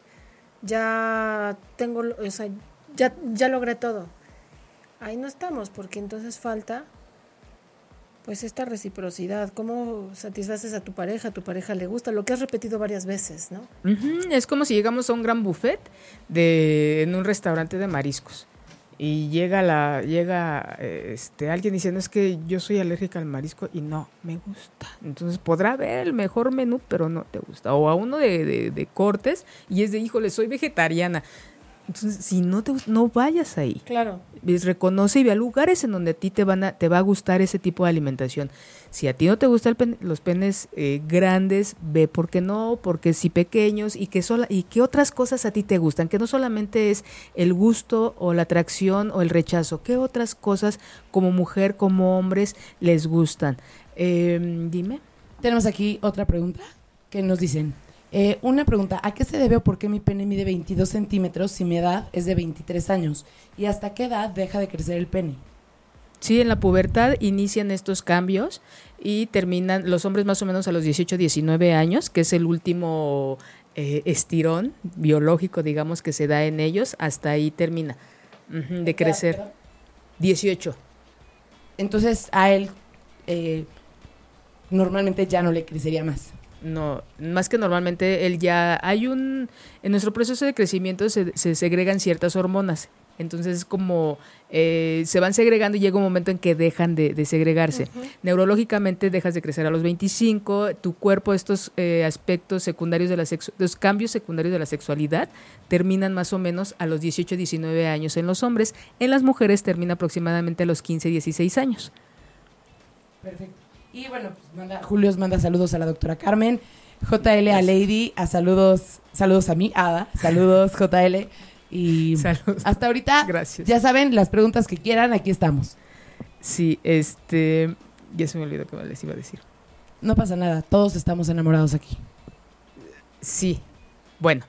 Speaker 3: ya tengo, o sea, ya, ya logré todo. Ahí no estamos, porque entonces falta pues esta reciprocidad. ¿Cómo satisfaces a tu pareja? A tu pareja le gusta, lo que has repetido varias veces, ¿no?
Speaker 2: Es como si llegamos a un gran buffet de, en un restaurante de mariscos. Y llega la llega eh, este alguien diciendo es que yo soy alérgica al marisco y no me gusta. Entonces podrá ver el mejor menú, pero no te gusta. O a uno de, de- de cortes y es de híjole, soy vegetariana. Entonces, si no te no vayas ahí.
Speaker 3: Claro.
Speaker 2: Reconoce y ve a lugares en donde a ti te van a, te va a gustar ese tipo de alimentación. Si a ti no te gustan los penes eh, grandes, ve por qué no, porque sí pequeños y que sola, y qué otras cosas a ti te gustan, que no solamente es el gusto o la atracción o el rechazo, qué otras cosas como mujer, como hombres les gustan. Eh, dime.
Speaker 4: Tenemos aquí otra pregunta que nos dicen. Eh, una pregunta, ¿a qué se debe o por qué mi pene mide 22 centímetros si mi edad es de 23 años? ¿Y hasta qué edad deja de crecer el pene?
Speaker 2: Sí, en la pubertad inician estos cambios y terminan los hombres más o menos a los 18, 19 años, que es el último eh, estirón biológico, digamos, que se da en ellos, hasta ahí termina de crecer. 18.
Speaker 4: Entonces a él eh, normalmente ya no le crecería más.
Speaker 2: No, más que normalmente él ya hay un en nuestro proceso de crecimiento se, se segregan ciertas hormonas. Entonces es como eh, se van segregando y llega un momento en que dejan de, de segregarse. Neurológicamente dejas de crecer a los 25, tu cuerpo, estos eh, aspectos secundarios de la los cambios secundarios de la sexualidad terminan más o menos a los 18, 19 años en los hombres. En las mujeres termina aproximadamente a los 15, 16 años.
Speaker 4: Perfecto. Y bueno, pues manda, Julio manda saludos a la doctora Carmen, JL a Lady, a saludos, saludos a mí, Ada, saludos [laughs] JL. Y
Speaker 2: Saludos.
Speaker 4: hasta ahorita,
Speaker 2: Gracias.
Speaker 4: ya saben, las preguntas que quieran, aquí estamos.
Speaker 2: Sí, este ya se me olvidó que les iba a decir.
Speaker 4: No pasa nada, todos estamos enamorados aquí.
Speaker 2: Sí. Bueno.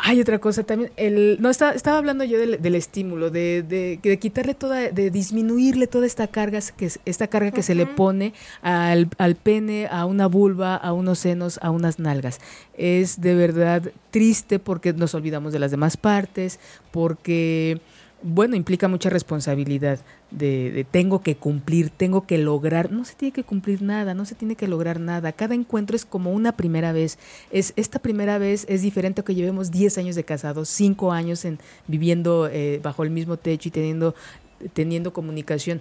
Speaker 2: Hay otra cosa también. El, no, estaba, estaba hablando yo del, del estímulo, de, de, de quitarle toda, de disminuirle toda esta carga que, es- esta carga que se le pone al, al pene, a una vulva, a unos senos, a unas nalgas. Es de verdad triste porque nos olvidamos de las demás partes, porque bueno, implica mucha responsabilidad de, de, tengo que cumplir, tengo que lograr. No se tiene que cumplir nada, no se tiene que lograr nada. Cada encuentro es como una primera vez. Es, esta primera vez es diferente a que llevemos 10 años de casados, 5 años en, viviendo eh, bajo el mismo techo y teniendo, teniendo comunicación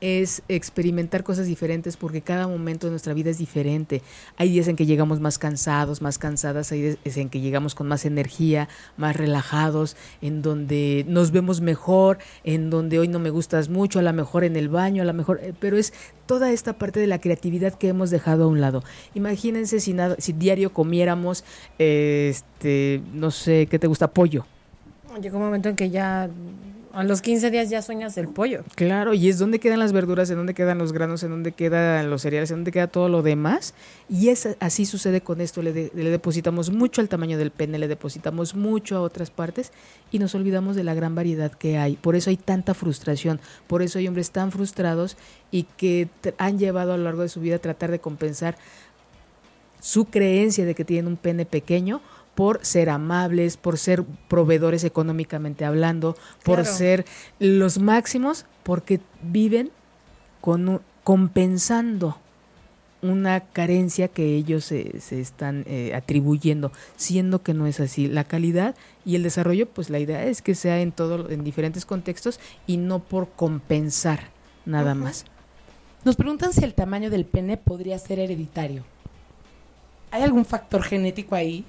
Speaker 2: es experimentar cosas diferentes porque cada momento de nuestra vida es diferente. Hay días en que llegamos más cansados, más cansadas, hay días en que llegamos con más energía, más relajados, en donde nos vemos mejor, en donde hoy no me gustas mucho, a lo mejor en el baño, a lo mejor, eh, pero es toda esta parte de la creatividad que hemos dejado a un lado. Imagínense si, nada, si diario comiéramos, este, no sé, ¿qué te gusta? Pollo.
Speaker 3: Llegó un momento en que ya a los 15 días ya sueñas el pollo.
Speaker 2: Claro, y es donde quedan las verduras, en dónde quedan los granos, en dónde quedan los cereales, en dónde queda todo lo demás. Y es así sucede con esto. Le, de, le, depositamos mucho al tamaño del pene, le depositamos mucho a otras partes y nos olvidamos de la gran variedad que hay. Por eso hay tanta frustración, por eso hay hombres tan frustrados y que han llevado a lo largo de su vida a tratar de compensar su creencia de que tienen un pene pequeño por ser amables, por ser proveedores económicamente hablando, por claro. ser los máximos, porque viven con un, compensando una carencia que ellos se, se están eh, atribuyendo, siendo que no es así. La calidad y el desarrollo, pues la idea es que sea en todo, en diferentes contextos y no por compensar nada uh -huh. más.
Speaker 4: Nos preguntan si el tamaño del pene podría ser hereditario. ¿Hay algún factor genético ahí?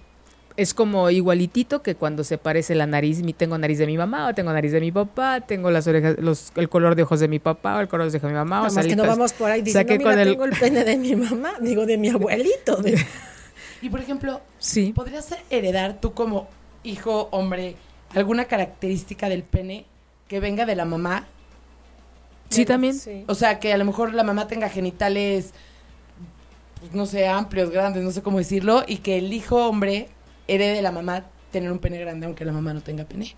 Speaker 2: Es como igualitito que cuando se parece la nariz, mi tengo nariz de mi mamá o tengo nariz de mi papá, tengo las orejas, los, el color de ojos de mi papá o el color de ojos de mi mamá.
Speaker 3: Nada más que no vamos por ahí diciendo, mira, con el... tengo el pene de mi mamá, digo, de mi [laughs] abuelito. De...
Speaker 4: y por ejemplo,
Speaker 2: sí.
Speaker 4: ¿podrías heredar tú como hijo, hombre, alguna característica del pene que venga de la mamá?
Speaker 2: Sí, también.
Speaker 4: Sí. O sea, que a lo mejor la mamá tenga genitales, pues, no sé, amplios, grandes, no sé cómo decirlo, y que el hijo hombre herede de la mamá tener un pene grande aunque la mamá no tenga pene.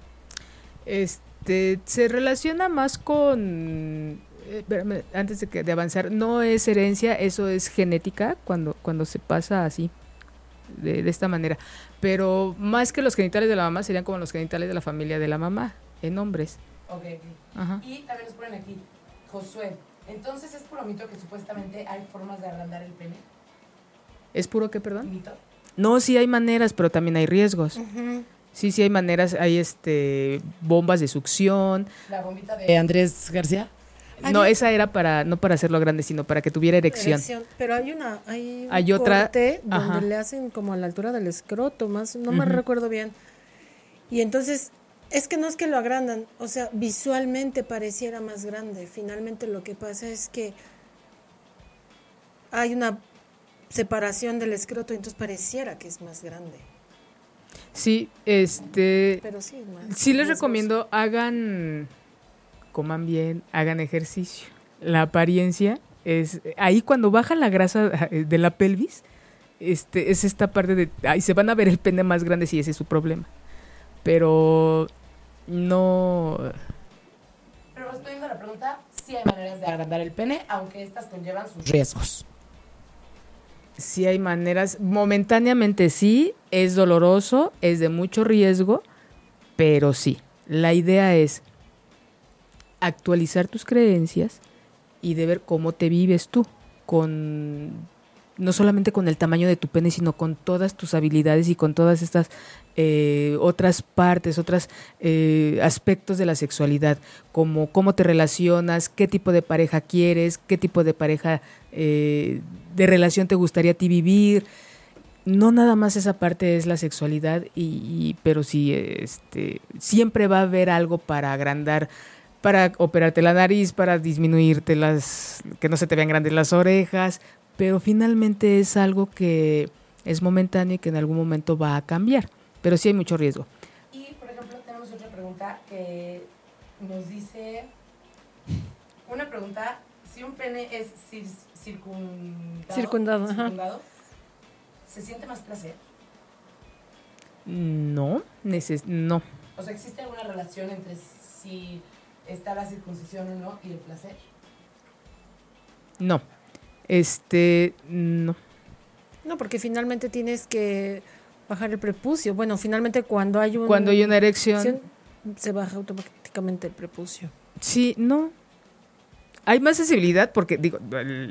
Speaker 2: Este se relaciona más con eh, antes de, que, de avanzar, no es herencia, eso es genética cuando, cuando se pasa así, de, de, esta manera. Pero más que los genitales de la mamá serían como los genitales de la familia de la mamá, en hombres.
Speaker 4: Ok, okay. Ajá. Y también nos ponen aquí, Josué, entonces es puro mito que supuestamente hay formas de agrandar el pene.
Speaker 2: ¿Es puro qué, perdón?
Speaker 4: Mito.
Speaker 2: No, sí hay maneras, pero también hay riesgos. Uh -huh. Sí, sí hay maneras, hay este bombas de succión.
Speaker 4: La bombita de Andrés García.
Speaker 2: No, esa era para no para hacerlo grande, sino para que tuviera erección.
Speaker 3: erección. Pero hay una hay, un
Speaker 2: hay otra
Speaker 3: corte donde Ajá. le hacen como a la altura del escroto, más no uh -huh. me recuerdo bien. Y entonces es que no es que lo agrandan, o sea, visualmente pareciera más grande. Finalmente lo que pasa es que hay una separación del escroto, entonces pareciera que es más grande.
Speaker 2: Sí, este.
Speaker 3: Pero sí, más,
Speaker 2: sí les recomiendo hagan, coman bien, hagan ejercicio. La apariencia es ahí cuando baja la grasa [laughs] de la pelvis, este es esta parte de ahí se van a ver el pene más grande si ese es su problema. Pero no.
Speaker 4: Pero respondiendo a la pregunta, sí hay maneras de agrandar el pene, aunque estas conllevan sus riesgos
Speaker 2: sí hay maneras, momentáneamente sí, es doloroso, es de mucho riesgo, pero sí. La idea es actualizar tus creencias y de ver cómo te vives tú, con no solamente con el tamaño de tu pene, sino con todas tus habilidades y con todas estas eh, otras partes, otros eh, aspectos de la sexualidad, como cómo te relacionas, qué tipo de pareja quieres, qué tipo de pareja eh, de relación te gustaría a ti vivir. No nada más esa parte es la sexualidad, y, y, pero sí, este, siempre va a haber algo para agrandar, para operarte la nariz, para disminuirte las, que no se te vean grandes las orejas, pero finalmente es algo que es momentáneo y que en algún momento va a cambiar, pero sí hay mucho riesgo.
Speaker 4: Y, por ejemplo, tenemos otra pregunta que nos dice, una pregunta, si un pene es cir circundado,
Speaker 3: circundado,
Speaker 4: circundado ¿se siente más placer?
Speaker 2: No, neces no.
Speaker 4: O sea, ¿existe alguna relación entre si está la circuncisión o no y el placer?
Speaker 2: No. Este, no.
Speaker 3: No, porque finalmente tienes que bajar el prepucio. Bueno, finalmente cuando hay un...
Speaker 2: Cuando hay una erección,
Speaker 3: se baja automáticamente el prepucio.
Speaker 2: Sí, no. Hay más sensibilidad porque, digo,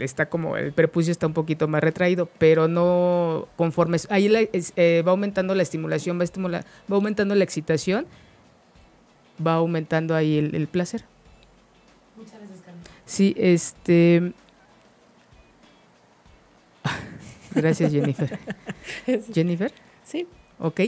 Speaker 2: está como el prepucio está un poquito más retraído, pero no conforme. Ahí la- eh, va aumentando la estimulación, va, estimula- va aumentando la excitación, va aumentando ahí el, el placer.
Speaker 4: Muchas gracias, Carmen.
Speaker 2: Sí, este. Gracias, Jennifer. [laughs] Jennifer.
Speaker 3: Sí.
Speaker 2: Ok.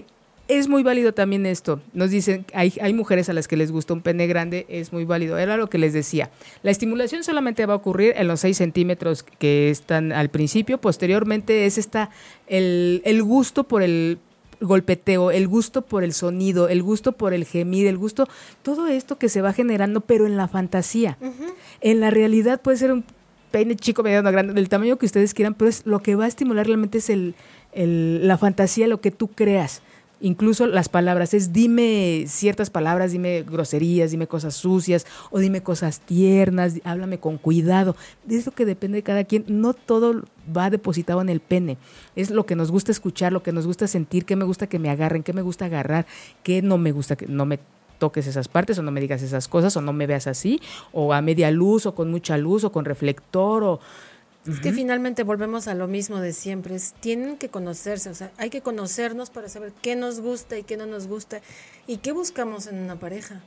Speaker 2: Es muy válido también esto. Nos dicen, hay, hay mujeres a las que les gusta un pene grande, es muy válido. Era lo que les decía. La estimulación solamente va a ocurrir en los 6 centímetros que están al principio. Posteriormente es esta, el, el gusto por el golpeteo, el gusto por el sonido, el gusto por el gemir, el gusto, todo esto que se va generando, pero en la fantasía. En la realidad puede ser un pene chico, mediano, grande, del tamaño que ustedes quieran, pero es lo que va a estimular realmente es el, el- la fantasía, lo que tú creas. Incluso las palabras, es dime ciertas palabras, dime groserías, dime cosas sucias o dime cosas tiernas, háblame con cuidado. De eso que depende de cada quien. No todo va depositado en el pene. Es lo que nos gusta escuchar, lo que nos gusta sentir, qué me gusta que me agarren, qué me gusta agarrar, qué no me gusta que no me toques esas partes o no me digas esas cosas o no me veas así o a media luz o con mucha luz o con reflector o
Speaker 3: Es que finalmente volvemos a lo mismo de siempre. Es, tienen que conocerse, o sea, hay que conocernos para saber qué nos gusta y qué no nos gusta y qué buscamos en una pareja.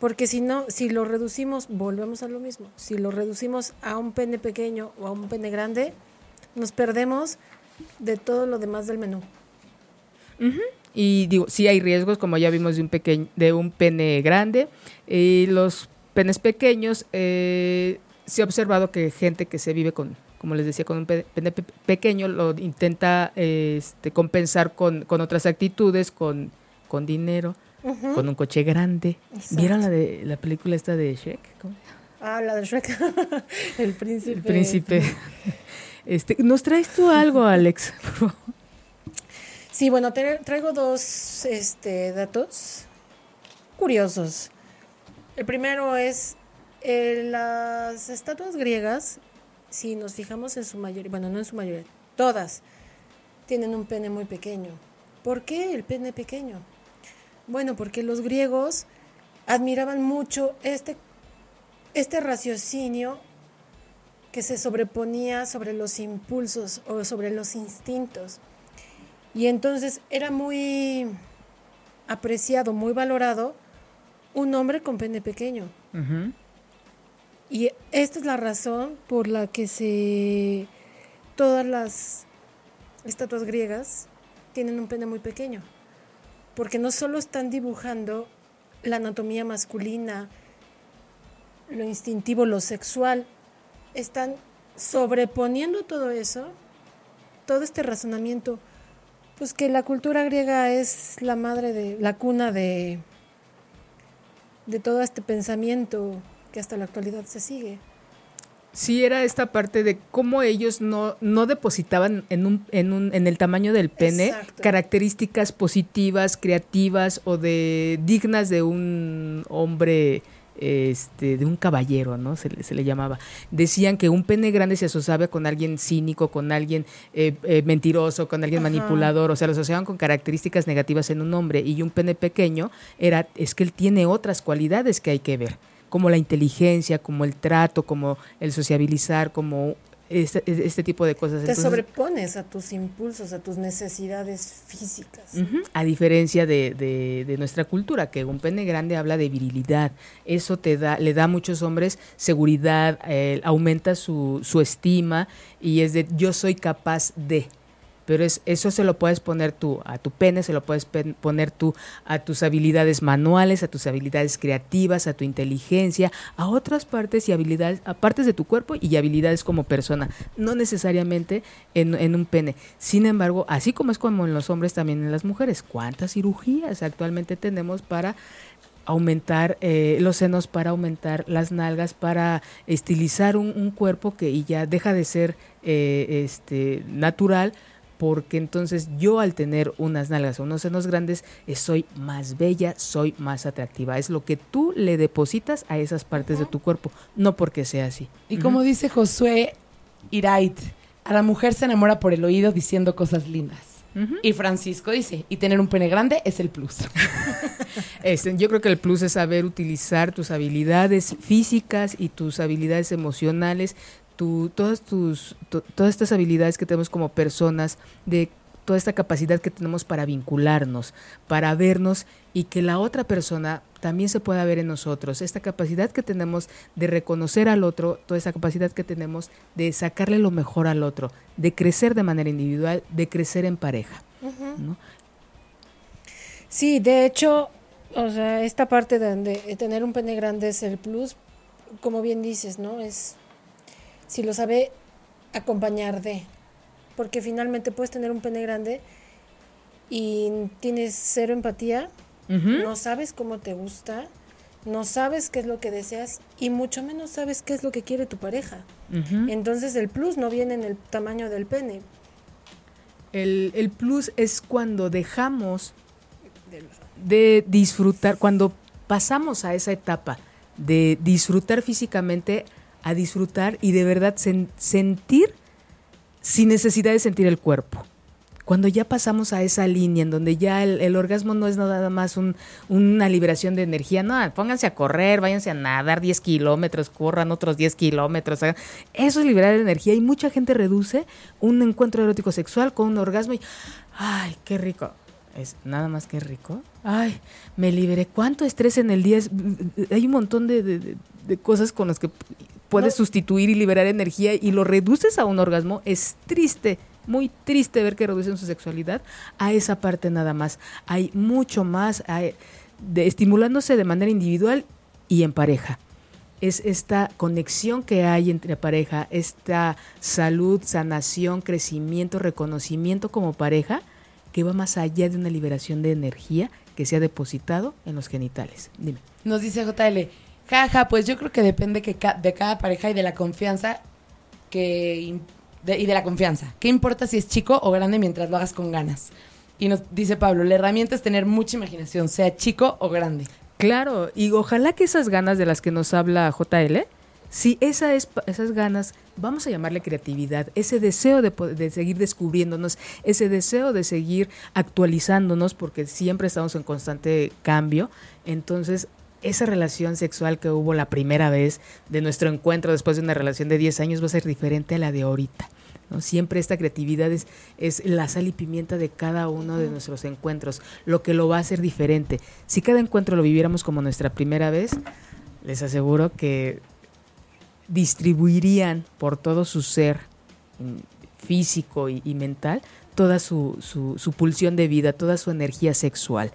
Speaker 3: Porque si no, si lo reducimos, volvemos a lo mismo. Si lo reducimos a un pene pequeño o a un pene grande, nos perdemos de todo lo demás del menú.
Speaker 2: Y digo, sí hay riesgos, como ya vimos de un pequeño, de un pene grande. Y los penes pequeños, eh, se ha observado que gente que se vive con, como les decía, con un pe- pene pe- pequeño, lo intenta eh, este, compensar con, con otras actitudes, con, con dinero, con un coche grande.
Speaker 3: Exacto.
Speaker 2: ¿Vieron la de la película esta de Shrek? ¿Cómo?
Speaker 3: Ah, la de Shrek. [laughs] El príncipe.
Speaker 2: El príncipe. [laughs] Este, ¿Nos traes tú algo, Alex? Por favor?
Speaker 3: Sí, bueno, traigo dos este, datos curiosos. El primero es eh, las estatuas griegas, si nos fijamos en su mayoría, bueno, no en su mayoría, todas tienen un pene muy pequeño. ¿Por qué el pene pequeño? Bueno, porque los griegos admiraban mucho este, este raciocinio que se sobreponía sobre los impulsos o sobre los instintos. Y entonces era muy apreciado, muy valorado un hombre con pene pequeño. Y esta es la razón por la que se todas las estatuas griegas tienen un pene muy pequeño. Porque no solo están dibujando la anatomía masculina, lo instintivo, lo sexual, están sobreponiendo todo eso, todo este razonamiento, pues que la cultura griega es la madre de, la cuna de, de todo este pensamiento que hasta la actualidad se sigue.
Speaker 2: Sí, era esta parte de cómo ellos no, no depositaban en, un, en, un, en el tamaño del pene
Speaker 3: Exacto.
Speaker 2: características positivas, creativas o de dignas de un hombre, este, de un caballero, ¿no? Se, le- se le llamaba. Decían que un pene grande se asociaba con alguien cínico, con alguien eh, eh, mentiroso, con alguien
Speaker 3: Ajá.
Speaker 2: manipulador, o sea, lo asociaban con características negativas en un hombre y un pene pequeño era, es que él tiene otras cualidades que hay que ver como la inteligencia, como el trato, como el sociabilizar, como este, este tipo de cosas.
Speaker 3: Te
Speaker 2: Entonces,
Speaker 3: sobrepones a tus impulsos, a tus necesidades físicas.
Speaker 2: A diferencia de, de- de nuestra cultura, que un pene grande habla de virilidad. Eso te da, le da a muchos hombres seguridad, eh, aumenta su, su estima y es de yo soy capaz de. Pero es, eso se lo puedes poner tú a tu pene, se lo puedes poner tú a tus habilidades manuales, a tus habilidades creativas, a tu inteligencia, a otras partes y habilidades, a partes de tu cuerpo y habilidades como persona, no necesariamente en, en un pene. Sin embargo, así como es como en los hombres, también en las mujeres. ¿Cuántas cirugías actualmente tenemos para aumentar eh, los senos, para aumentar las nalgas, para estilizar un, cuerpo que ya deja de ser eh, este natural? Porque entonces yo al tener unas nalgas o unos senos grandes eh, soy más bella, soy más atractiva. Es lo que tú le depositas a esas partes de tu cuerpo, no porque sea así.
Speaker 4: Y como dice Josué Irait, a la mujer se enamora por el oído diciendo cosas lindas. Y Francisco dice, y tener un pene grande es el plus. [laughs]
Speaker 2: Este, yo creo que el plus es saber utilizar tus habilidades físicas y tus habilidades emocionales, tu, todas, tus, to- todas estas habilidades que tenemos como personas, de toda esta capacidad que tenemos para vincularnos, para vernos y que la otra persona también se pueda ver en nosotros. Esta capacidad que tenemos de reconocer al otro, toda esta capacidad que tenemos de sacarle lo mejor al otro, de crecer de manera individual, de crecer en pareja. ¿no?
Speaker 3: Sí, de hecho, o sea, esta parte donde tener un pene grande es el plus, como bien dices, ¿no? Es si lo sabe acompañar de, porque finalmente puedes tener un pene grande y tienes cero empatía, no sabes cómo te gusta, no sabes qué es lo que deseas y mucho menos sabes qué es lo que quiere tu pareja. Entonces el plus no viene en el tamaño del pene.
Speaker 2: El, el plus es cuando dejamos de disfrutar, cuando pasamos a esa etapa de disfrutar físicamente a disfrutar y de verdad sen- sentir sin necesidad de sentir el cuerpo. Cuando ya pasamos a esa línea en donde ya el, orgasmo no es nada más un- una liberación de energía, no, pónganse a correr, váyanse a nadar 10 kilómetros, corran otros 10 kilómetros. Eso es liberar energía y mucha gente reduce un encuentro erótico sexual con un orgasmo y, ay, qué rico. Es nada más que rico. Ay, me liberé. ¿Cuánto estrés en el día? Hay un montón de cosas con las que puedes
Speaker 3: No.
Speaker 2: sustituir y liberar energía y lo reduces a un orgasmo. Es triste, muy triste ver que reducen su sexualidad a esa parte nada más. Hay mucho más hay- de, estimulándose de manera individual y en pareja. Es esta conexión que hay entre pareja, esta salud, sanación, crecimiento, reconocimiento como pareja que va más allá de una liberación de energía que se ha depositado en los genitales. Dime.
Speaker 4: Nos dice JL, jaja, pues yo creo que depende que ca- de cada pareja y de la confianza que y de la confianza. ¿Qué importa si es chico o grande mientras lo hagas con ganas? Y nos dice Pablo, la herramienta es tener mucha imaginación, sea chico o grande.
Speaker 2: Claro, y ojalá que esas ganas de las que nos habla JL, si esa es, esas ganas, vamos a llamarle creatividad, ese deseo de, de seguir descubriéndonos, ese deseo de seguir actualizándonos, porque siempre estamos en constante cambio, entonces esa relación sexual que hubo la primera vez de nuestro encuentro después de una relación de 10 años va a ser diferente a la de ahorita. ¿no? Siempre esta creatividad es, es la sal y pimienta de cada uno de nuestros encuentros, lo que lo va a hacer diferente. Si cada encuentro lo viviéramos como nuestra primera vez, les aseguro que distribuirían por todo su ser mm, físico y, y mental toda su, su, su pulsión de vida, toda su energía sexual.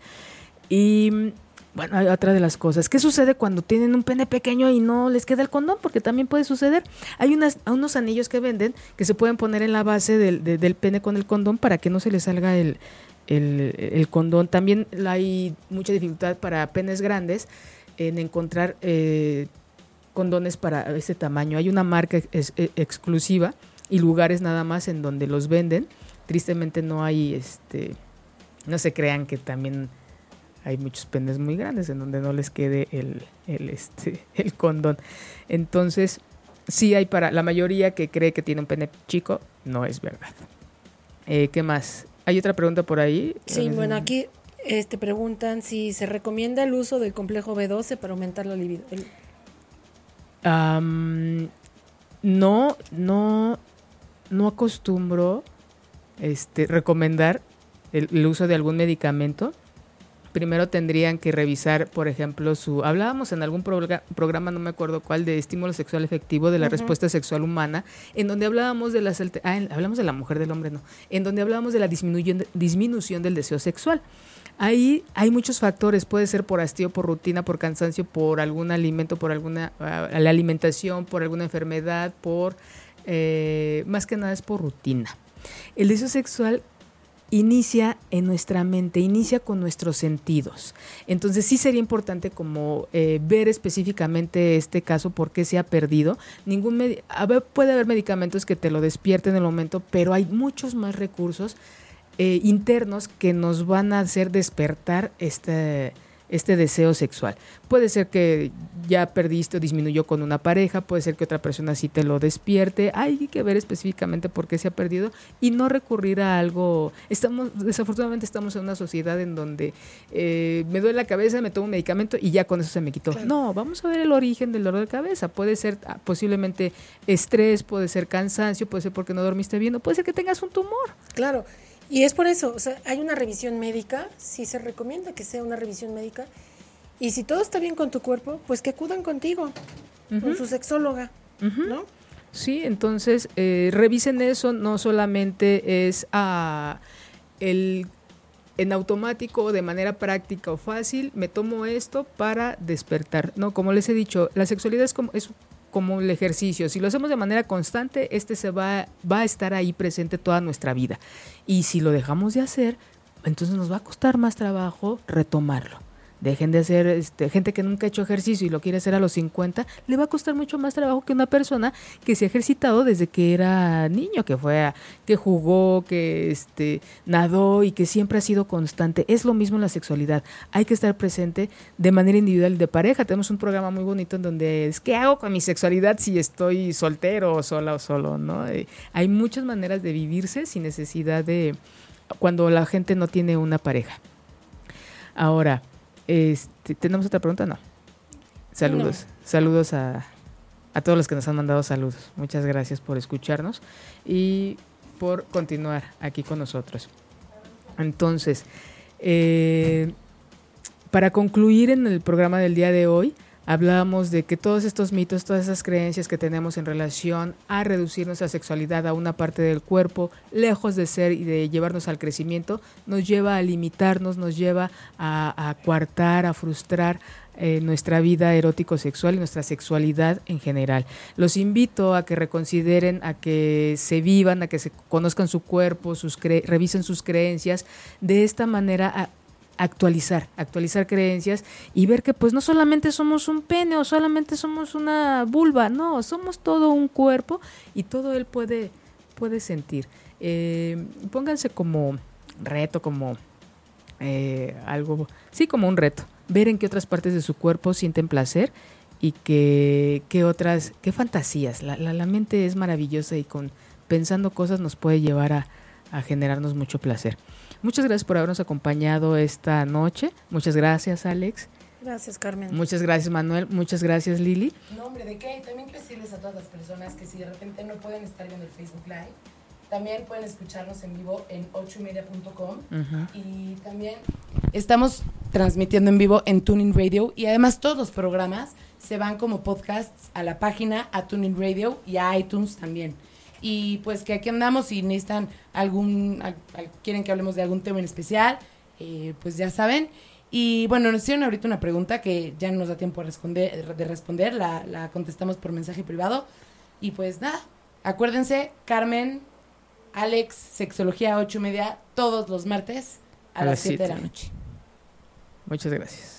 Speaker 2: Y mm, bueno, hay otra de las cosas. ¿Qué sucede cuando tienen un pene pequeño y no les queda el condón? Porque también puede suceder. Hay unas, unos anillos que venden que se pueden poner en la base del, de- del pene con el condón para que no se le salga el, el, condón. También hay mucha dificultad para penes grandes en encontrar eh, condones para este tamaño. Hay una marca ex- exclusiva y lugares nada más en donde los venden. Tristemente no hay, este, no se crean que también hay muchos penes muy grandes en donde no les quede el, el, este, el condón. Entonces, sí hay para la mayoría que cree que tiene un pene chico, no es verdad. Eh, ¿Qué más? ¿Hay otra pregunta por ahí?
Speaker 3: Sí, bueno, aquí este, preguntan si se recomienda el uso del complejo B12 para aumentar la libido. El-
Speaker 2: Am, no, no, no acostumbro este, recomendar el, el uso de algún medicamento. Primero tendrían que revisar, por ejemplo, su... Hablábamos en algún progra- programa, no me acuerdo cuál, de estímulo sexual efectivo, de la respuesta sexual humana, en donde hablábamos de las... Ah, en- hablamos de la mujer, del hombre, no. En donde hablábamos de la disminuyen- disminución del deseo sexual. Ahí hay muchos factores, puede ser por hastío, por rutina, por cansancio, por algún alimento, por alguna ah, la alimentación, por alguna enfermedad, por eh, más que nada es por rutina. El deseo sexual inicia en nuestra mente, inicia con nuestros sentidos. Entonces sí sería importante como eh, ver específicamente este caso, por qué se ha perdido. Ningún puede haber medicamentos que te lo despierten en el momento, pero hay muchos más recursos eh, internos que nos van a hacer despertar este, este deseo sexual. Puede ser que ya perdiste o disminuyó con una pareja, puede ser que otra persona sí te lo despierte. Hay que ver específicamente por qué se ha perdido y no recurrir a algo. Estamos, desafortunadamente estamos en una sociedad en donde eh, me duele la cabeza, me tomo un medicamento y ya con eso se me quitó. No, vamos a ver el origen del dolor de cabeza. Puede ser ah, posiblemente estrés, puede ser cansancio, puede ser porque no dormiste bien, o puede ser que tengas un tumor.
Speaker 3: Claro. Y es por eso, o sea, hay una revisión médica, sí se recomienda que sea una revisión médica. Y si todo está bien con tu cuerpo, pues que acudan contigo, con su sexóloga, ¿no?
Speaker 2: Sí, entonces eh, revisen eso, no solamente es a el en automático, de manera práctica o fácil, me tomo esto para despertar. No, como les he dicho, la sexualidad es como, es como el ejercicio. Si lo hacemos de manera constante, este se va, va a estar ahí presente toda nuestra vida. Y si lo dejamos de hacer, entonces nos va a costar más trabajo retomarlo. Dejen de hacer, este, gente que nunca ha hecho ejercicio y lo quiere hacer a los 50, le va a costar mucho más trabajo que una persona que se ha ejercitado desde que era niño, que fue, que jugó, que este, nadó y que siempre ha sido constante. Es lo mismo en la sexualidad. Hay que estar presente de manera individual de pareja. Tenemos un programa muy bonito en donde es, ¿qué hago con mi sexualidad si estoy soltero o sola o solo? ¿no? Eh, hay muchas maneras de vivirse sin necesidad de cuando la gente no tiene una pareja. Ahora, este, ¿Tenemos otra pregunta? No. Saludos. Saludos a, a todos los que nos han mandado saludos. Muchas gracias por escucharnos y por continuar aquí con nosotros. Entonces, eh, para concluir en el programa del día de hoy, hablábamos de que todos estos mitos, todas esas creencias que tenemos en relación a reducir nuestra sexualidad a una parte del cuerpo, lejos de ser y de llevarnos al crecimiento, nos lleva a limitarnos, nos lleva a, a coartar, a frustrar eh, nuestra vida erótico-sexual y nuestra sexualidad en general. Los invito a que reconsideren, a que se vivan, a que se conozcan su cuerpo, sus revisen sus creencias. De esta manera actualizar, actualizar creencias y ver que pues no solamente somos un pene o solamente somos una vulva, no, somos todo un cuerpo y todo él puede, puede sentir. Eh, pónganse como reto, como eh, algo, sí, como un reto, ver en qué otras partes de su cuerpo sienten placer y qué, qué otras, qué fantasías. La, la, mente es maravillosa y con pensando cosas nos puede llevar a, a generarnos mucho placer. Muchas gracias por habernos acompañado esta noche. Muchas gracias, Alex.
Speaker 3: Gracias, Carmen.
Speaker 2: Muchas gracias, Manuel. Muchas gracias, Lili.
Speaker 4: No, hombre, ¿de qué? También quiero decirles a todas las personas que si de repente no pueden estar viendo el Facebook Live, también pueden escucharnos en vivo en ochoymedia.com y también estamos transmitiendo en vivo en Tuning Radio y además todos los programas se van como podcasts a la página, a Tuning Radio y a iTunes también. Y pues que aquí andamos si necesitan algún, quieren que hablemos de algún tema en especial, eh, pues ya saben. Y bueno, nos hicieron ahorita una pregunta que ya no nos da tiempo de responder, de responder la, la contestamos por mensaje privado. Y pues nada, acuérdense, Carmen, Alex, Sexología 8 y media, todos los martes a, las 7 de la noche.
Speaker 2: Muchas gracias.